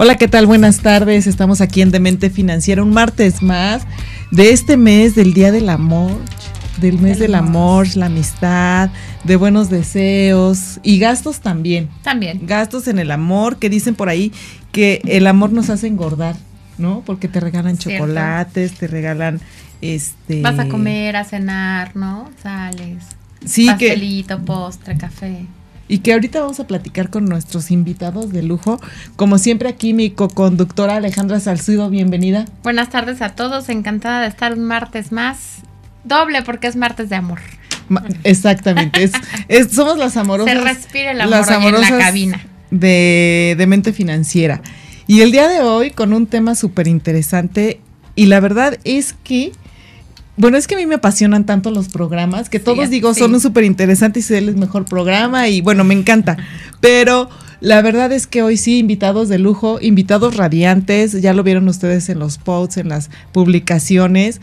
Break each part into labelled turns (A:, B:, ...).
A: Hola, ¿qué tal? Buenas tardes. Estamos aquí en Demente Financiera, un martes más de este mes del Día del Amor, del mes del amor, la amistad, de buenos deseos y gastos también.
B: También.
A: Gastos en el amor, que dicen por ahí que el amor nos hace engordar, ¿no? Porque te regalan
B: Cierto.
A: chocolates, te regalan este
B: Vas a comer, a cenar, ¿no? Sales.
A: Sí, que
B: Pastelito, postre, café.
A: Y que ahorita vamos a platicar con nuestros invitados de lujo. Como siempre aquí mi co-conductora Alejandra Salcido, bienvenida.
B: Buenas tardes a todos. Encantada de estar un martes más. Doble porque es martes de amor.
A: Ma- Exactamente, es, es- somos las amorosas.
B: Se respira el amor
A: las
B: en la cabina.
A: De, de mente financiera. Y el día de hoy con un tema súper interesante. Y la verdad es que, bueno, es que a mí me apasionan tanto los programas que
B: Sí,
A: todos digo
B: sí.
A: son súper interesantes y es el mejor programa y bueno, me encanta. Pero la verdad es que hoy sí, invitados de lujo, invitados radiantes, ya lo vieron ustedes en los posts, en las publicaciones.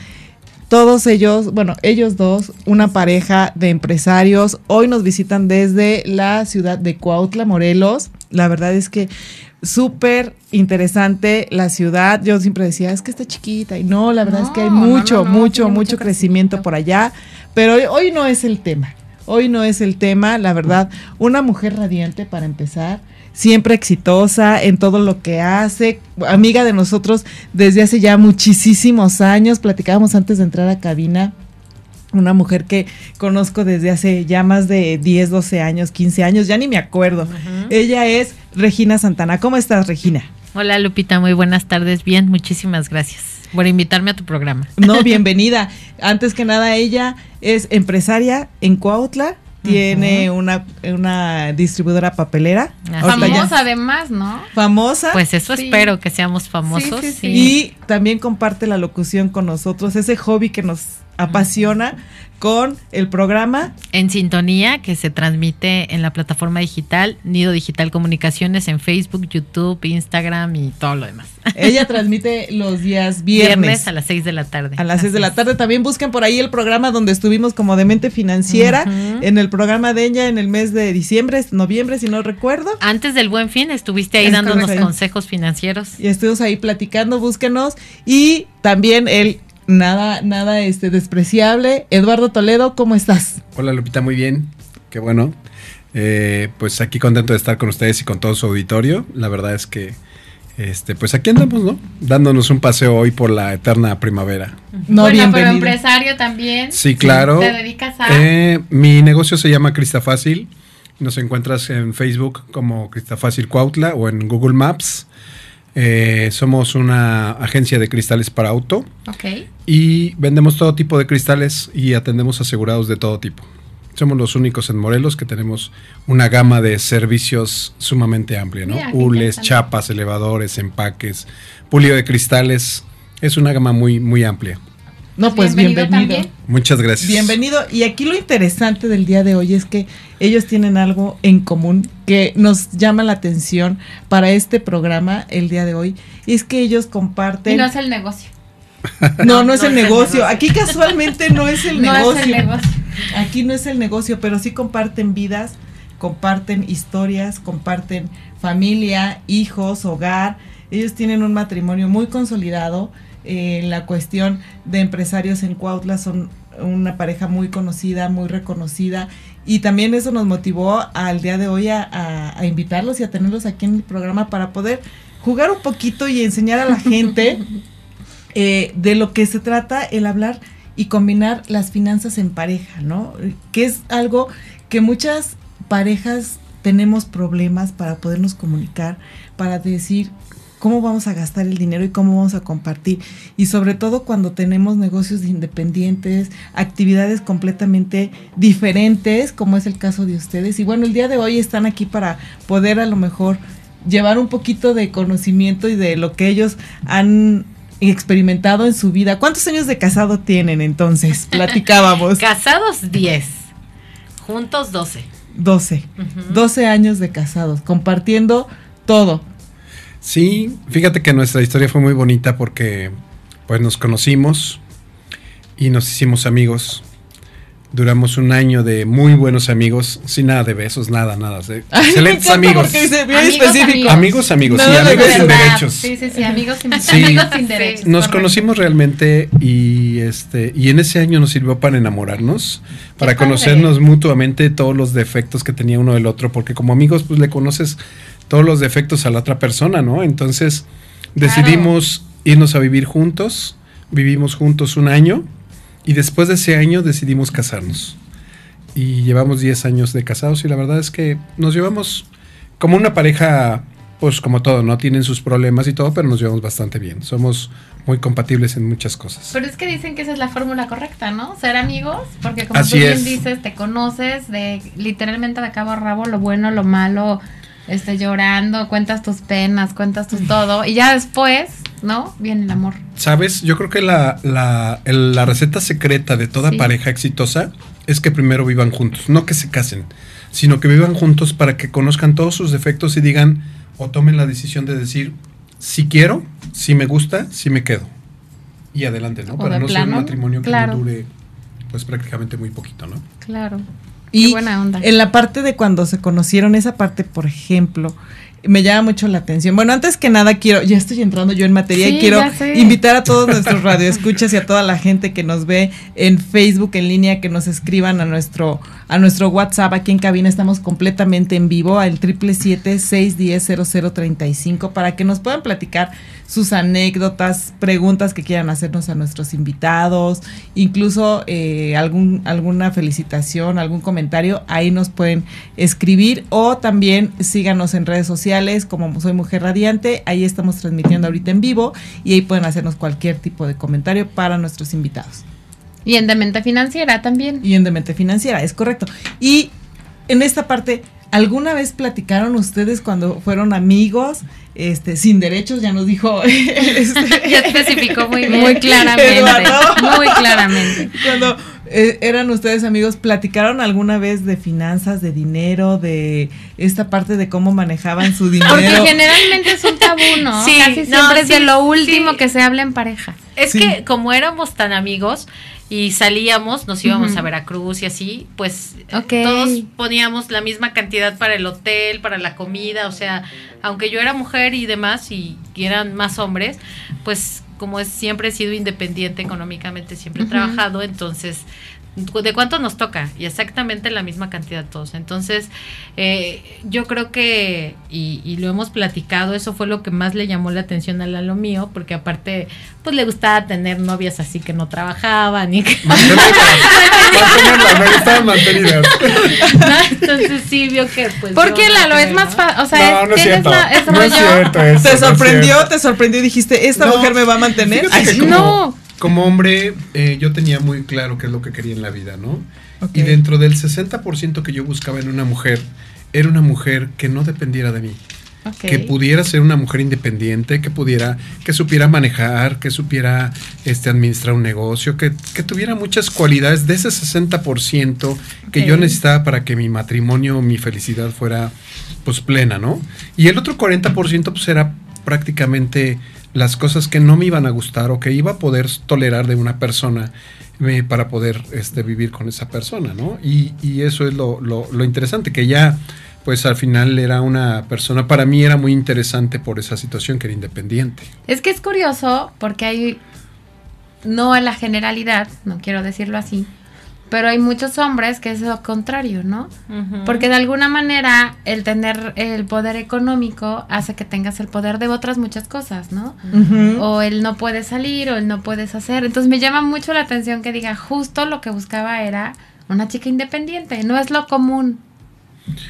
A: Todos ellos, bueno, ellos dos, una pareja de empresarios, hoy nos visitan desde la ciudad de Cuautla, Morelos. La verdad es que súper interesante la ciudad. Yo siempre decía, es que está chiquita. Y no, la verdad es que hay mucho,
B: no, no,
A: mucho, mucho
B: mucho
A: crecimiento
B: crecimiento.
A: por allá. Pero hoy, hoy no es el tema. Hoy no es el tema, la verdad. Una mujer radiante para empezar. Siempre exitosa en todo lo que hace, amiga de nosotros desde hace ya muchísimos años. Platicábamos antes de entrar a cabina una mujer que conozco desde hace ya más de 10, 12 años, 15 años, ya ni me acuerdo. Ella es Regina Santana. ¿Cómo estás, Regina?
C: Hola Lupita, muy buenas tardes. Bien, muchísimas gracias por invitarme a tu programa.
A: No, bienvenida. Antes que nada, ella es empresaria en Cuautla, tiene una, una distribuidora papelera. Ya-
B: Famosa además, ¿no?
A: famosa.
C: Pues eso
B: Sí.
C: espero que seamos famosos.
B: Sí, sí, sí.
A: y también comparte la locución con nosotros, ese hobby que nos apasiona con el programa
C: En sintonía que se transmite en la plataforma digital Nido Digital Comunicaciones en Facebook, YouTube, Instagram y todo lo demás.
A: Ella transmite los días viernes.
C: Viernes a las 6 de la tarde.
A: A las 6 de la tarde también busquen por ahí el programa donde estuvimos como Demente Financiera,
C: Ujú.
A: en el programa de ella en el mes de diciembre, noviembre, si no recuerdo.
C: Antes del buen fin estuviste ahí
A: Es
C: dándonos
A: correcto.
C: consejos financieros.
A: Y estuvimos ahí platicando, búsquenos. Y también el nada, nada este despreciable, Eduardo Toledo, ¿cómo estás?
D: Hola Lupita, muy bien. Qué bueno. Eh, pues aquí contento de estar con ustedes y con todo su auditorio. La verdad es que, este, pues aquí andamos, ¿no? Dándonos un paseo hoy por la eterna primavera.
A: No,
B: bueno, pero empresario también.
D: Sí, claro.
B: ¿Te dedicas a...?
D: Eh, mi negocio se llama Crista Fácil. Nos encuentras en Facebook como Crista Fácil Cuautla o en Google Maps. Eh, somos una agencia de cristales para auto y vendemos todo tipo de cristales y atendemos asegurados de todo tipo. Somos los únicos en Morelos que tenemos una gama de servicios sumamente amplia, ¿no?
B: Mira,
D: Hules, chapas, elevadores, empaques, pulido de cristales. Es una gama muy, muy amplia.
A: No, pues bienvenido.
B: también.
D: Muchas gracias.
A: Bienvenido. Y aquí lo interesante del día de hoy es que ellos tienen algo en común que nos llama la atención para este programa el día de hoy. Y es que ellos comparten...
B: Y no es el negocio.
A: No, no es
B: no
A: el
B: es el
A: negocio.
B: negocio.
A: Aquí casualmente no es el
B: No
A: negocio.
B: es el negocio.
A: Aquí no es el negocio, pero sí comparten vidas, comparten historias, comparten familia, hijos, hogar. Ellos tienen un matrimonio muy consolidado. Eh, en la cuestión de empresarios en Cuautla son una pareja muy conocida, muy reconocida. Y también eso nos motivó al día de hoy a, a- a invitarlos y a tenerlos aquí en el programa para poder jugar un poquito y enseñar a la gente eh, de lo que se trata el hablar y combinar las finanzas en pareja, ¿no? Que es algo que muchas parejas tenemos problemas para podernos comunicar, para decir cómo vamos a gastar el dinero y cómo vamos a compartir. Y sobre todo cuando tenemos negocios independientes, actividades completamente diferentes, como es el caso de ustedes. Y bueno, el día de hoy están aquí para poder a lo mejor llevar un poquito de conocimiento y de lo que ellos han experimentado en su vida. ¿Cuántos años de casado tienen entonces? Platicábamos.
C: Casados 10, juntos 12.
A: 12. 12 años de casados, compartiendo todo.
D: Sí, fíjate que nuestra historia fue muy bonita porque pues nos conocimos y nos hicimos amigos. Duramos un año de muy buenos amigos, sin nada de besos, nada, nada.
A: Ay,
D: excelentes amigos.
A: dice bien
B: Amigos,
A: específico.
D: Amigos, amigos, sí,
A: Nada
D: amigos sin derechos.
B: Sí, sí, sí, amigos sin,
D: Sí.
B: amigos sin derechos.
D: Nos
B: correcto.
D: conocimos realmente y este y en ese año nos sirvió para enamorarnos, para conocernos mutuamente todos los defectos que tenía uno del otro, porque como amigos pues le conoces todos los defectos a la otra persona, ¿no? Entonces decidimos irnos a vivir juntos, vivimos juntos un año y después de ese año decidimos casarnos. Y llevamos 10 años de casados y la verdad es que nos llevamos como una pareja, pues como todo, ¿no? Tienen sus problemas y todo, pero nos llevamos bastante bien. Somos muy compatibles en muchas cosas.
B: Pero es que dicen que esa es la fórmula correcta, ¿no? Ser amigos, porque como
D: Así
B: tú bien
D: es.
B: dices, te conoces de literalmente de cabo a rabo, lo bueno, lo malo, este, llorando, cuentas tus penas, cuentas tus todo, y ya después, ¿no? Viene el amor.
D: ¿Sabes? Yo creo que la, la, el- la receta secreta de toda
B: Sí.
D: pareja exitosa es que primero vivan juntos, no que se casen, sino que vivan juntos para que conozcan todos sus defectos y digan o tomen la decisión de decir, si quiero, si me gusta, si me quedo. Y adelante, ¿no?
B: O
D: Para no ser un matrimonio que
B: claro.
D: no dure pues prácticamente muy poquito, ¿no?
B: Claro.
A: Y
B: Qué buena onda.
A: en la parte de cuando se conocieron, esa parte, por ejemplo, me llama mucho la atención. Bueno, antes que nada quiero, ya estoy entrando yo en materia
B: Sí,
A: y quiero invitar a todos nuestros radioescuchas y a toda la gente que nos ve en Facebook en línea que nos escriban a nuestro a nuestro WhatsApp. Aquí en cabina estamos completamente en vivo al 777-610-0035 para que nos puedan platicar sus anécdotas, preguntas que quieran hacernos a nuestros invitados, incluso eh, algún, alguna felicitación, algún comentario, ahí nos pueden escribir o también síganos en redes sociales como Soy Mujer Radiante, ahí estamos transmitiendo ahorita en vivo y ahí pueden hacernos cualquier tipo de comentario para nuestros invitados.
B: Y en Demente Financiera también.
A: Y en Demente Financiera, es correcto. Y en esta parte, ¿alguna vez platicaron ustedes cuando fueron amigos, este, sin derechos? Ya nos dijo. este,
B: Ya especificó muy bien. Muy
A: claramente. Eduardo.
B: Muy claramente.
A: Cuando eh, eran ustedes amigos, ¿platicaron alguna vez de finanzas, de dinero, de esta parte de cómo manejaban su dinero?
B: Porque generalmente es un tabú, ¿no?
C: Sí,
B: Casi
C: no,
B: siempre es
C: sí,
B: de lo último
C: sí.
B: que se habla en pareja.
C: Es
A: Sí.
C: que como éramos tan amigos y salíamos, nos íbamos a Veracruz y así, pues
B: Ok.
C: todos poníamos la misma cantidad para el hotel, para la comida, o sea, aunque yo era mujer y demás y, y eran más hombres, pues como es, siempre he sido independiente económicamente, siempre he trabajado, entonces de cuánto nos toca y exactamente la misma cantidad todos. Entonces, eh, yo creo que, y, y lo hemos platicado, eso fue lo que más le llamó la atención a Lalo mío, porque aparte, pues le gustaba tener novias así que no trabajaban y que...
D: Mantenidas.
C: ¿no? Entonces sí vio que pues...
B: Porque
C: yo
B: Lalo es más fácil, o sea,
D: No,
B: es-
D: no es cierto.
B: la- es
D: No es cierto eso.
A: ¿Te
D: no es
A: sorprendió?
D: cierto.
A: ¿Te sorprendió? Dijiste, esta
D: No,
A: mujer me va a mantener. Ay,
B: no.
D: Como hombre, eh, yo tenía muy claro qué es lo que quería en la vida, ¿no? Y dentro del 60% que yo buscaba en una mujer, era una mujer que no dependiera de mí. Que pudiera ser una mujer independiente, que pudiera, que supiera manejar, que supiera este, administrar un negocio, que, que tuviera muchas cualidades de ese 60% que yo necesitaba para que mi matrimonio, mi felicidad fuera pues plena, ¿no? Y el otro 40% pues era prácticamente las cosas que no me iban a gustar o que iba a poder tolerar de una persona eh, para poder este, vivir con esa persona, ¿no? Y, y eso es lo, lo- lo interesante, que ya pues al final era una persona, para mí era muy interesante por esa situación que era independiente.
B: Es que es curioso porque hay, no a la generalidad, no quiero decirlo así, pero hay muchos hombres que es lo contrario, ¿no? Porque de alguna manera el tener el poder económico hace que tengas el poder de otras muchas cosas, ¿no? O el no puedes salir o el no puedes hacer. Entonces me llama mucho la atención que diga justo lo que buscaba era una chica independiente, no es lo común.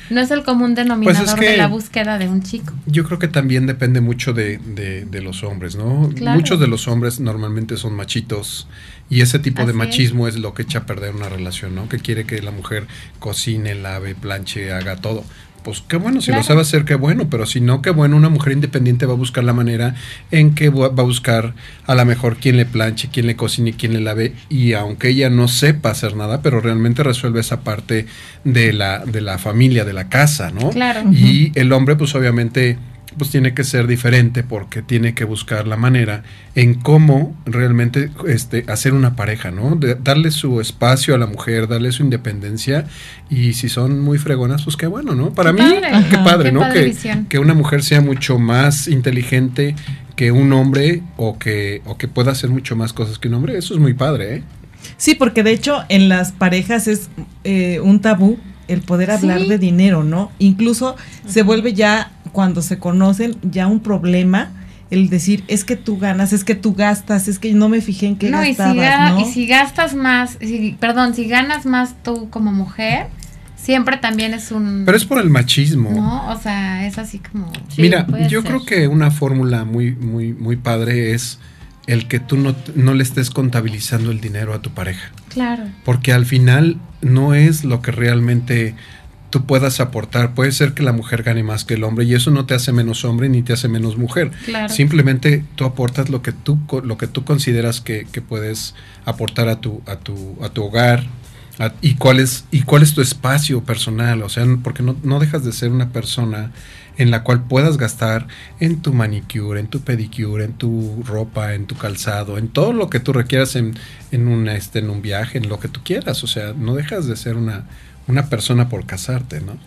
B: No es el común denominador
D: Pues es que-
B: de la búsqueda de un chico.
D: Yo creo que también depende mucho de, de- de los hombres, ¿no?
B: Claro.
D: Muchos de los hombres normalmente son machitos y ese tipo de
B: Así es.
D: machismo es. lo que echa a perder una relación, ¿no? Que quiere que la mujer cocine, lave, planche, haga todo. Pues qué bueno, si
B: Claro.
D: lo sabe hacer, qué bueno, pero si no, qué bueno, una mujer independiente va a buscar la manera en que va a buscar a lo mejor quién le planche, quién le cocine, quién le lave, y aunque ella no sepa hacer nada, pero realmente resuelve esa parte de la, de la familia, de la casa, ¿no?
B: Claro.
D: Y el hombre, pues obviamente, pues tiene que ser diferente porque tiene que buscar la manera en cómo realmente este, hacer una pareja, ¿no? De darle su espacio a la mujer, darle su independencia y si son muy fregonas, pues qué bueno, ¿no? Para
B: Qué
D: mí,
B: padre.
D: qué
A: Ajá.
D: padre,
B: Qué
D: ¿no?
B: padre
D: Que, que una mujer sea mucho más inteligente que un hombre o que, o que pueda hacer mucho más cosas que un hombre, eso es muy padre, ¿eh?
A: Sí, porque de hecho en las parejas es eh, un tabú el poder hablar
B: Sí.
A: de dinero, ¿no? Incluso se vuelve ya, cuando se conocen, ya un problema el decir, es que tú ganas, es que tú gastas, es que no me fijé en qué
B: No, y si,
A: gastabas,
B: ga-
A: ¿no?
B: y si gastas más, si- perdón, si ganas más tú como mujer, siempre también es un...
D: Pero es por el machismo.
B: No, o sea, es así como...
C: Sí,
D: Mira, yo
C: ser.
D: creo que una fórmula muy, muy, muy padre es el que tú no, no le estés contabilizando el dinero a tu pareja.
B: Claro.
D: Porque al final no es lo que realmente tú puedas aportar. Puede ser que la mujer gane más que el hombre y eso no te hace menos hombre ni te hace menos mujer.
B: Claro.
D: Simplemente tú aportas lo que tú, lo que tú consideras que, que puedes aportar a tu, a tu, a tu hogar. a- y cuál es y cuál es tu espacio personal o sea porque no, no dejas de ser una persona en la cual puedas gastar en tu manicure, en tu pedicure, en tu ropa, en tu calzado, en todo lo que tú requieras en, en, un, este, en un viaje, en lo que tú quieras. O sea, no dejas de ser una, una persona por casarte, ¿no?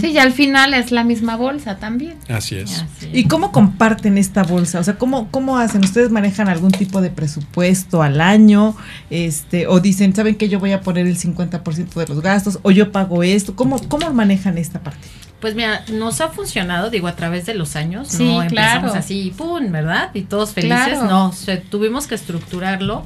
B: Sí, y al final es la misma bolsa también.
D: Así es.
C: Así
A: ¿Y cómo comparten esta bolsa? O sea, ¿cómo, ¿cómo hacen? ¿Ustedes manejan algún tipo de presupuesto al año? este O dicen, ¿saben que yo voy a poner el 50% de los gastos? ¿O yo pago esto? ¿Cómo, cómo manejan esta parte?
C: Pues mira, nos ha funcionado, digo, a través de los años.
B: Sí,
C: no empezamos
B: claro.
C: así, ¡pum! ¿Verdad? Y todos felices.
B: Claro.
C: No, se- tuvimos que estructurarlo.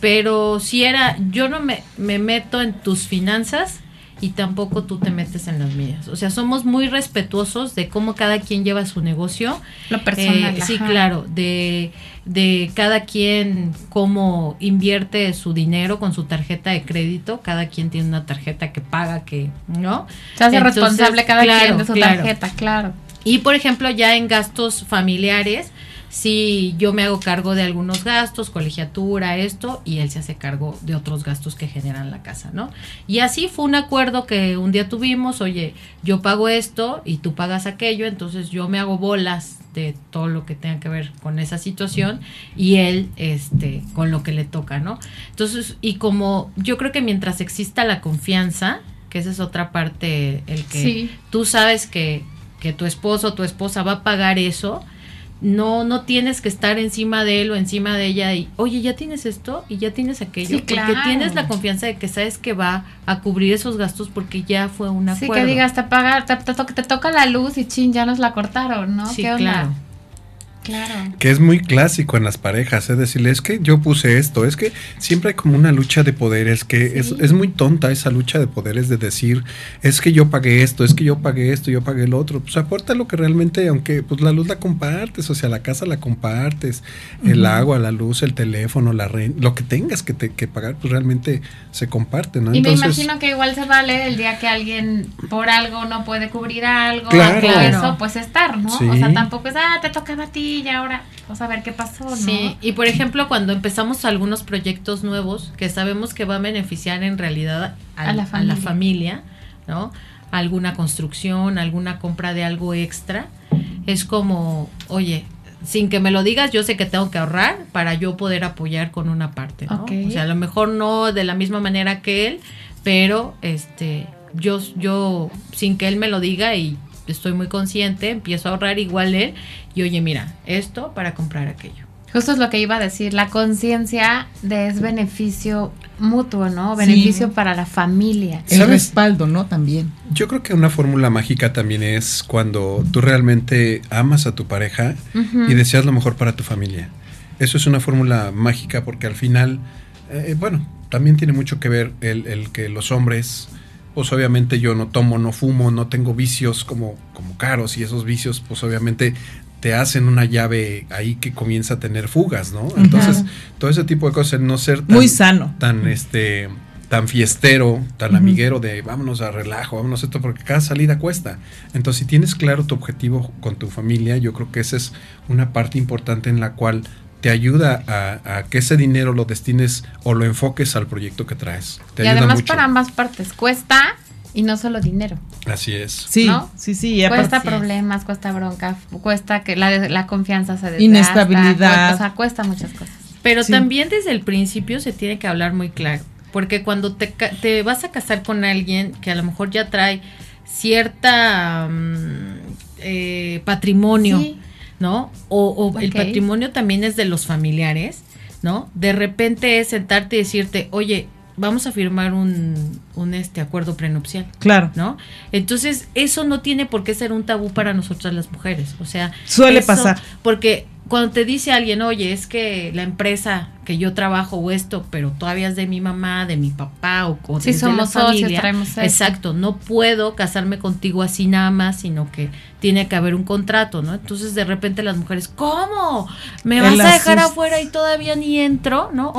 C: Pero si era, yo no me, me meto en tus finanzas y tampoco tú te metes en las mías. O sea, somos muy respetuosos de cómo cada quien lleva su negocio.
B: Lo personal.
C: Eh, sí, claro, de, de cada quien cómo invierte su dinero con su tarjeta de crédito, cada quien tiene una tarjeta que paga, que, ¿no?
B: Se hace
C: Entonces,
B: responsable cada
C: claro,
B: quien de su
C: claro.
B: tarjeta, claro.
C: Y por ejemplo, ya en gastos familiares, si yo me hago cargo de algunos gastos, colegiatura, esto, y él se hace cargo de otros gastos que generan la casa, ¿no? Y así fue un acuerdo que un día tuvimos, oye, yo pago esto y tú pagas aquello, entonces yo me hago bolas de todo lo que tenga que ver con esa situación y él este con lo que le toca, ¿no? Entonces, y como yo creo que mientras exista la confianza, que esa es otra parte el que
B: Sí.
C: tú sabes que, que tu esposo o tu esposa va a pagar eso, no, no tienes que estar encima de él o encima de ella y, oye, ya tienes esto y ya tienes aquello,
B: Sí,
C: porque
B: claro.
C: tienes la confianza de que sabes que va a cubrir esos gastos porque ya fue un
B: Sí,
C: acuerdo.
B: que digas, te, paga, te, te to- te toca la luz y chin, ya nos la cortaron, ¿no?
C: Sí,
B: ¿Qué onda?
C: claro.
B: Claro.
D: Que es muy clásico en las parejas, es decirle, es que yo puse esto, es que siempre hay como una lucha de poderes, que es,
B: Sí.
D: es muy tonta esa lucha de poderes de decir, es que yo pagué esto, es que yo pagué esto, yo pagué el otro. Pues aporta lo que realmente, aunque pues la luz la compartes, o sea, la casa la compartes, el agua, la luz, el teléfono, la renta, lo que tengas que, te, que pagar, pues realmente se comparte, ¿no?
B: Y me imagino que igual se vale el día que alguien por algo no puede cubrir algo,
D: Claro.
B: eso, pues estar, ¿no?
D: Sí.
B: O sea, tampoco es, ah, te tocaba a ti y ahora, pues a ver qué pasó, ¿no?
C: Sí, y por ejemplo, cuando empezamos algunos proyectos nuevos que sabemos que va a beneficiar en realidad al-
B: A la familia.
C: familia, ¿no? Alguna construcción, alguna compra de algo extra, es como, oye, sin que me lo digas, yo sé que tengo que ahorrar para yo poder apoyar con una parte, ¿no? O sea, a lo mejor no de la misma manera que él, pero este yo yo sin que él me lo diga y estoy muy consciente, empiezo a ahorrar igual él y oye, mira, esto para comprar aquello.
B: Justo es lo que iba a decir, la conciencia de es beneficio mutuo, ¿no? Beneficio
A: Sí.
B: para la familia.
A: El
D: ¿Sabes?
A: respaldo, ¿no? También.
D: Yo creo que una fórmula mágica también es cuando tú realmente amas a tu pareja y deseas lo mejor para tu familia. Eso es una fórmula mágica porque al final, eh, bueno, también tiene mucho que ver el, el que los hombres pues obviamente yo no tomo, no fumo, no tengo vicios como, como caros y esos vicios pues obviamente te hacen una llave ahí que comienza a tener fugas, ¿no? Entonces, todo ese tipo de cosas, no ser tan,
A: Muy sano.
D: tan este tan fiestero, tan amiguero de vámonos a relajo, vámonos a esto, porque cada salida cuesta. Entonces, si tienes claro tu objetivo con tu familia, yo creo que esa es una parte importante en la cual te ayuda a, a que ese dinero lo destines o lo enfoques al proyecto que traes. Te
B: y
D: ayuda
B: además
D: mucho.
B: para ambas partes cuesta y no solo dinero.
D: Así es.
A: Sí,
B: ¿No?
A: sí, sí.
B: Cuesta
C: es.
B: problemas, cuesta bronca, cuesta que la, la confianza se desgasta.
A: Inestabilidad.
B: O sea, cuesta muchas cosas.
C: Pero
A: Sí.
C: también desde el principio se tiene que hablar muy claro, porque cuando te, ca- te vas a casar con alguien que a lo mejor ya trae cierta mm, eh, patrimonio,
B: Sí.
C: ¿No? O, o el patrimonio también es de los familiares, ¿no? De repente es sentarte y decirte, oye, vamos a firmar un, un este acuerdo prenupcial.
A: Claro.
C: ¿No? Entonces, eso no tiene por qué ser un tabú para nosotras las mujeres. O sea,
A: Suele
C: eso-
A: pasar.
C: Porque cuando te dice alguien, oye, es que la empresa que yo trabajo o esto, pero todavía es de mi mamá, de mi papá o, o
B: Sí, somos
C: la
B: socios,
C: familia.
B: traemos esto.
C: Exacto, no puedo casarme contigo así nada más, sino que tiene que haber un contrato, ¿no? Entonces de repente las mujeres, ¿cómo? ¿Me vas a dejar afuera y todavía ni entro? ¿No?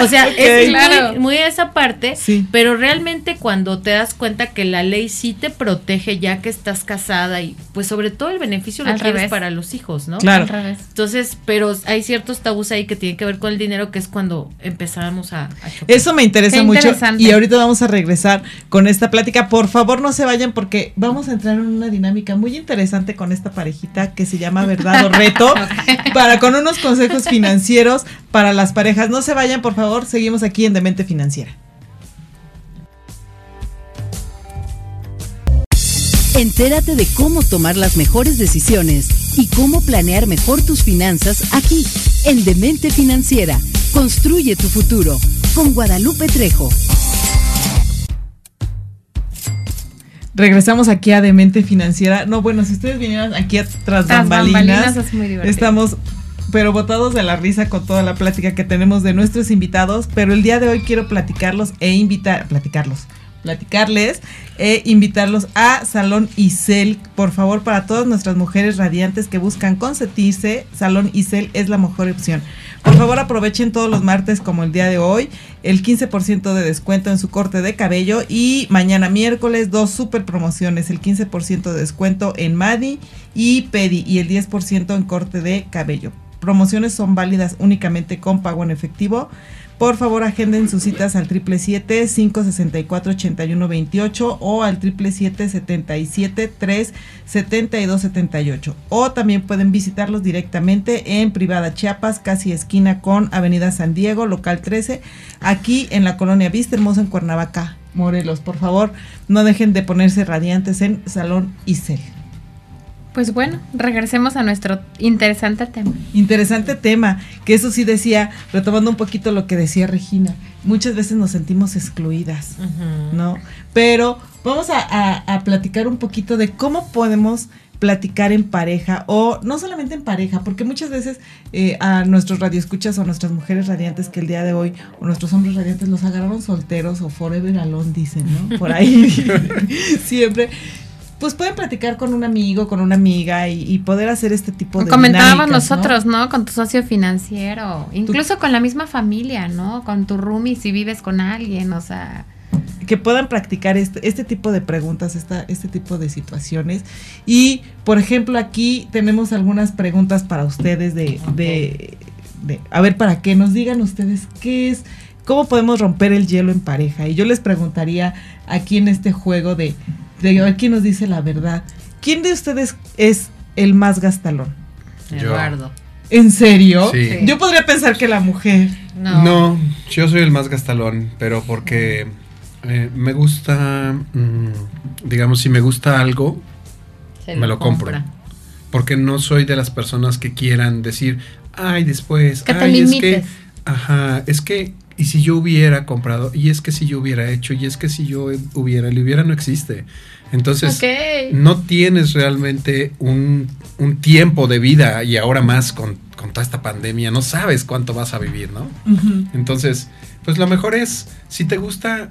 C: O, sea, es
B: Claro.
C: muy, muy esa parte,
A: Sí.
C: pero realmente cuando te das cuenta que la ley sí te protege ya que estás casada y pues sobre todo el beneficio lo quieres para los hijos, ¿no?
A: Claro.
C: Entonces, pero hay ciertos tabús ahí que tienen que ver con el dinero, que es cuando empezamos a.
A: Eso me interesa
B: Qué
A: mucho y ahorita vamos a regresar con esta plática. Por favor, no se vayan porque vamos a entrar en una dinámica muy interesante con esta parejita que se llama Verdad o Reto para con unos consejos financieros para las parejas. No se vayan, por favor, seguimos aquí en Demente Financiera.
E: Entérate de cómo tomar las mejores decisiones y cómo planear mejor tus finanzas aquí, en Demente Financiera. Construye tu futuro con Guadalupe Trejo.
A: Regresamos aquí a Demente Financiera. No, bueno, si ustedes vinieran aquí a tras, bambalinas,
B: bambalinas es muy divertido.
A: estamos pero botados de la risa con toda la plática que tenemos de nuestros invitados, pero el día de hoy quiero platicarlos e invitar, platicarlos, platicarles e invitarlos a Salón Isel, por favor, para todas nuestras mujeres radiantes que buscan consentirse, Salón Isel es la mejor opción. Por favor, aprovechen todos los martes como el día de hoy, el 15% de descuento en su corte de cabello y mañana miércoles dos super promociones, el 15% de descuento en Madi y Pedi y el 10% en corte de cabello. Promociones son válidas únicamente con pago en efectivo. Por favor, agenden sus citas al 777-564-8128 o al 777-372-78. O también pueden visitarlos directamente en Privada Chiapas, casi esquina con Avenida San Diego, local 13, aquí en la colonia Vista Hermosa en Cuernavaca, Morelos. Por favor, no dejen de ponerse radiantes en Salón Isel.
B: Pues bueno, regresemos a nuestro interesante tema.
A: Interesante tema, que eso sí decía, retomando un poquito lo que decía Regina, muchas veces nos sentimos excluidas. ¿no? Pero vamos a, a- a platicar un poquito de cómo podemos platicar en pareja o no solamente en pareja, porque muchas veces eh, a nuestros radioescuchas o a nuestras mujeres radiantes que el día de hoy o nuestros hombres radiantes los agarraron solteros o forever alone dicen, ¿no? Por ahí siempre. Pues pueden platicar con un amigo, con una amiga y, y poder hacer este tipo de
B: Comentábamos nosotros, ¿no? Con tu socio financiero, incluso con la misma familia, ¿no? Con tu roomie si vives con alguien, o sea,
A: que puedan practicar este, este tipo de preguntas, esta, este tipo de situaciones. Y, por ejemplo, aquí tenemos algunas preguntas para ustedes de, de, de- a ver, para que nos digan ustedes qué es, cómo podemos romper el hielo en pareja. Y yo les preguntaría aquí en este juego de, de a ver quién nos dice la verdad. ¿Quién de ustedes es el más gastalón?
C: Eduardo.
A: ¿En serio?
D: Sí.
A: Yo podría pensar que la mujer.
C: No.
D: No. yo soy el más gastalón, pero porque eh, me gusta, mm, digamos, si me gusta algo,
C: Se
D: me lo compro.
C: compra.
D: porque no soy de las personas que quieran decir, ay, después,
B: que te
D: ay, es que, ajá, es que, y si yo hubiera comprado, y es que si yo hubiera hecho, y es que si yo hubiera, el hubiera no existe. Entonces, no tienes realmente un, un tiempo de vida y ahora más con, con toda esta pandemia, no sabes cuánto vas a vivir, ¿no? Entonces, pues lo mejor es, si te gusta,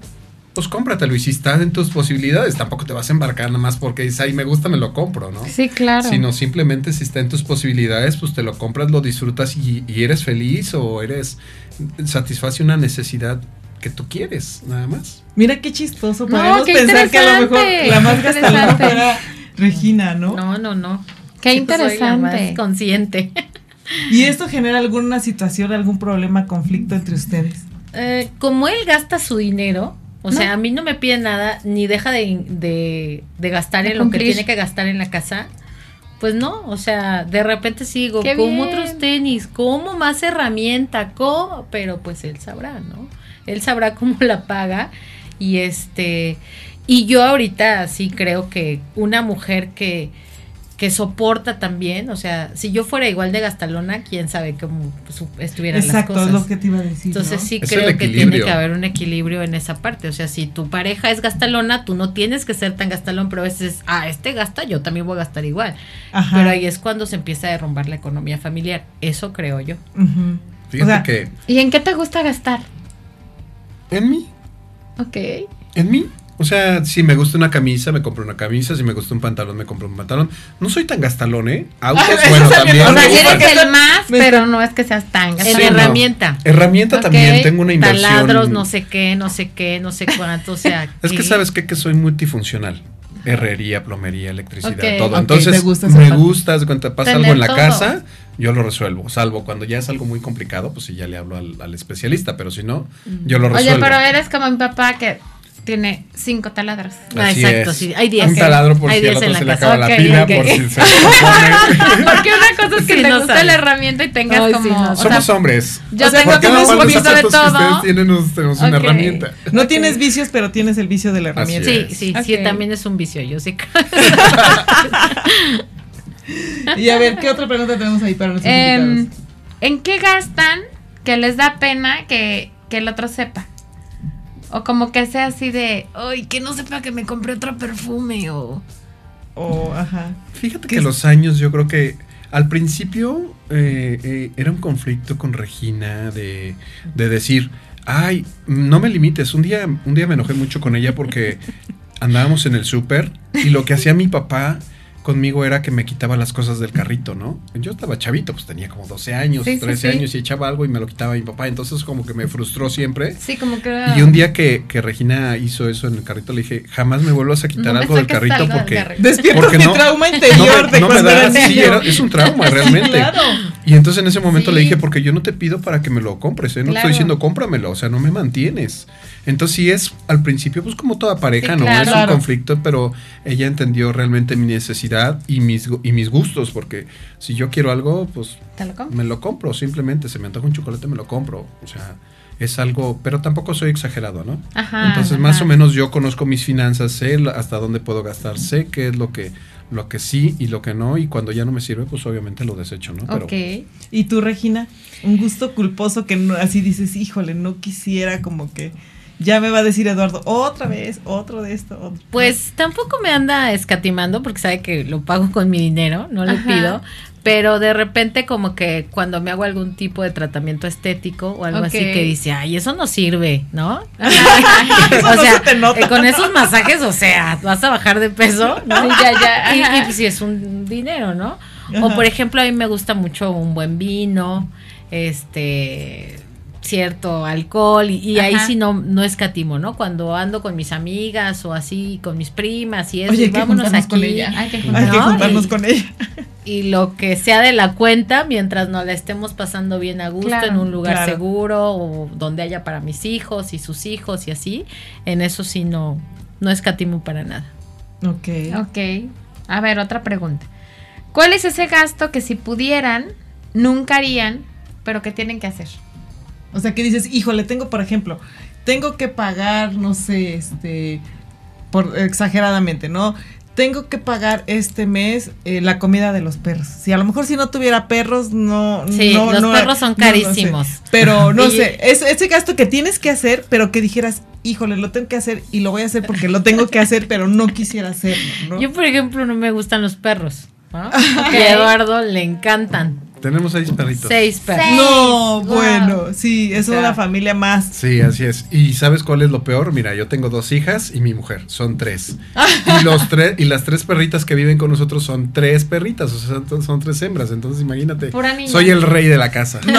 D: pues cómpratelo. Y si estás en tus posibilidades, tampoco te vas a embarcar nada más porque dices, ay, me gusta, me lo compro, ¿no?
B: Sí, claro.
D: Sino simplemente si está en tus posibilidades, pues te lo compras, lo disfrutas y, y eres feliz o eres satisface una necesidad que tú quieres, nada más.
A: Mira qué chistoso.
B: No,
A: Podemos
B: qué
A: pensar que a lo mejor
B: interesante,
A: la más
B: qué
A: gastalona
B: interesante.
A: fuera Regina, ¿no?
C: No, no, no.
B: Qué
C: Yo soy la
B: interesante.
C: más consciente.
A: ¿Y esto genera alguna situación, algún problema, conflicto entre ustedes?
C: Eh, como él gasta su dinero, o
B: No.
C: sea, a mí no me pide nada, ni deja de, de- de gastar
B: De
C: en lo que tiene que gastar en la casa. Pues no, o sea, de repente sigo,
B: Qué
C: como
B: bien.
C: otros tenis, como más herramienta, como, pero pues él sabrá, ¿no? Él sabrá cómo la paga y este, y yo ahorita sí creo que una mujer que, que soporta también, o sea, si yo fuera igual de gastalona, quién sabe cómo estuvieran
A: Exacto,
C: las
A: es
C: cosas.
A: lo que te iba a decir.
C: Entonces
A: ¿no?
C: sí
D: Es
C: creo que tiene que haber un equilibrio en esa parte. O sea, si tu pareja es gastalona, tú no tienes que ser tan gastalón, pero a veces, ah, este gasta, yo también voy a gastar igual.
A: Ajá.
C: Pero ahí es cuando se empieza a derrumbar la economía familiar. Eso creo yo.
D: Fíjate
A: O sea,
D: que
B: ¿Y en qué te gusta gastar?
D: en mí,
B: Ok.
D: en mí. O sea, si me gusta una camisa, me compro una camisa. Si me gusta un pantalón, me compro un pantalón. No soy tan gastalón, ¿eh? Autos,
A: Ah,
D: bueno, también.
B: O sea,
A: me
D: me
B: eres el más,
A: Me-
B: pero no es que seas tan
C: En
B: gastador.
D: Sí, no.
C: herramienta.
D: Herramienta también, tengo una inversión.
C: Taladros, no sé qué, no sé qué, no sé cuánto. O sea,
D: Es que sabes qué? que soy multifuncional. Herrería, plomería, electricidad, todo. Entonces,
A: te gusta esa
D: me gusta, cuenta, pasa
B: Tener
D: algo en la
B: todo.
D: casa, yo lo resuelvo. Salvo cuando ya es algo muy complicado, pues sí, ya le hablo al, al especialista, pero si no, yo lo
B: Oye,
D: resuelvo.
B: pero eres como mi papá que tiene cinco taladros.
C: Ah,
D: Así
C: exacto,
D: es.
C: sí. Hay 10.
D: Un taladro por
C: Hay
D: si al
C: 10 en
D: otro
C: la
D: se le
C: casa.
D: acaba la pila, por si se.
B: Porque una cosa es que
C: Sí,
B: te
C: no sabes.
B: la herramienta y tengas
C: Ay, sí,
B: como.
C: no.
B: o sea,
D: Somos hombres.
B: yo
A: O sea,
B: tengo
A: ¿por qué
B: como
A: no
B: un poquito de todo.
D: ustedes tienen una herramienta.
A: No tienes vicios, pero tienes el vicio de la
D: Así
A: herramienta.
C: Sí,
D: es.
C: sí, sí, también es un vicio, yo sí.
A: Y a ver, ¿qué otra pregunta tenemos ahí para nuestros
B: Em,
A: invitados?
B: ¿En qué gastan que les da pena que, que el otro sepa? O como que sea así de, ay, que no sepa que me compré otro perfume o...
A: O, ajá.
D: Fíjate
A: ¿Qué
D: que
A: es?
D: los años, yo creo que al principio eh, eh, era un conflicto con Regina de, de decir, ay, no me limites. Un día, un día me enojé mucho con ella porque andábamos en el súper y lo que hacía mi papá conmigo era que me quitaba las cosas del carrito, ¿no? Yo estaba chavito, pues tenía como 12 años,
B: Sí, sí,
D: 13
B: sí.
D: años y echaba algo y me lo quitaba mi papá. Entonces como que me frustró siempre.
B: Sí, como que...
D: Y un día que, que Regina hizo eso en el carrito, le dije, jamás me vuelvas a quitar
B: No
D: algo del carrito
B: algo del
D: porque...
B: carrito.
A: Despiertas
D: Porque
A: mi
D: no-
A: trauma
D: No
A: interior
D: me,
A: de
D: no me
A: cuando
D: da,
A: era
D: sí, era- es un trauma realmente.
A: Claro.
D: Y entonces en ese momento le dije, porque yo no te pido para que me lo compres, ¿eh? no
B: Claro.
D: estoy diciendo cómpramelo, o sea, no me mantienes. Entonces sí es al principio, pues como toda pareja,
B: Sí,
D: ¿no?
B: claro.
D: Es un conflicto, pero ella entendió realmente mi necesidad y mis, y mis gustos, porque si yo quiero algo, pues
B: ¿Te lo compro?
D: me lo compro, simplemente, se me antoja un chocolate, me lo compro. O sea, es algo, pero tampoco soy exagerado, ¿no?
B: Ajá.
D: Entonces,
B: ajá.
D: más o menos yo conozco mis finanzas, sé hasta dónde puedo gastar, sé qué es lo que, lo que sí y lo que no, y cuando ya no me sirve, pues obviamente lo desecho, ¿no? Pero
B: Ok.
A: ¿Y tú, Regina? Un gusto culposo que no, así dices, híjole, no quisiera como que ya me va a decir Eduardo, otra vez, otro de esto. otro".
C: Pues tampoco me anda escatimando porque sabe que lo pago con mi dinero, no le
B: Ajá.
C: pido. Pero de repente como que cuando me hago algún tipo de tratamiento estético o algo así que dice, ay, eso no sirve, ¿no?
A: Eso
C: o
A: no
C: sea,
A: se te nota.
C: eh, con esos masajes, o sea, vas a bajar de peso, ¿no?
B: Sí, ya, ya,
C: Y, y, pues sí es un dinero, ¿no?
A: Ajá.
C: O por ejemplo, a mí me gusta mucho un buen vino, este cierto alcohol y, y ahí sí no no escatimo, ¿no? Cuando ando con mis amigas o así con mis primas y eso,
A: Oye,
C: y
A: hay que
C: vámonos
A: juntarnos
C: aquí
A: con ella.
B: Hay que
A: Hay
B: juntar.
A: que
C: ¿no?
A: juntarnos
C: Y-
A: con ella.
C: y lo que sea de la cuenta mientras nos la estemos pasando bien a gusto
B: Claro,
C: en un lugar
A: claro.
C: seguro o donde haya para mis hijos y sus hijos y así, en eso sí no no escatimo para nada.
A: Ok.
B: Ok. A ver, otra pregunta. ¿Cuál es ese gasto que si pudieran, nunca harían, pero que tienen que hacer?
A: O sea, que dices, híjole, tengo, por ejemplo, tengo que pagar, no sé, este, por exageradamente, ¿no? Tengo que pagar este mes eh, la comida de los perros. Si a lo mejor si no tuviera perros, no.
C: Sí,
A: no-
C: los
A: no-
C: perros son
A: no lo sé.
C: carísimos.
A: Pero no
C: Y-
A: sé, es, ese gasto que tienes que hacer, pero que dijeras, híjole, lo tengo que hacer y lo voy a hacer porque lo tengo que hacer, pero no quisiera hacerlo, ¿no?
C: Yo, por ejemplo, no me gustan los perros. ¿no? A Eduardo le encantan.
D: Tenemos seis perritos.
C: Seis perros.
B: Seis.
A: No,
B: Wow.
A: bueno, sí, es
B: O sea,
A: una familia más.
D: Sí, así es. ¿Y sabes cuál es lo peor? Mira, yo tengo dos hijas y mi mujer, son tres. Y los tres y las tres perritas que viven con nosotros son tres perritas, o sea, son- son tres hembras, entonces imagínate.
B: Pura niña.
D: Soy el rey de la casa.
C: Sí,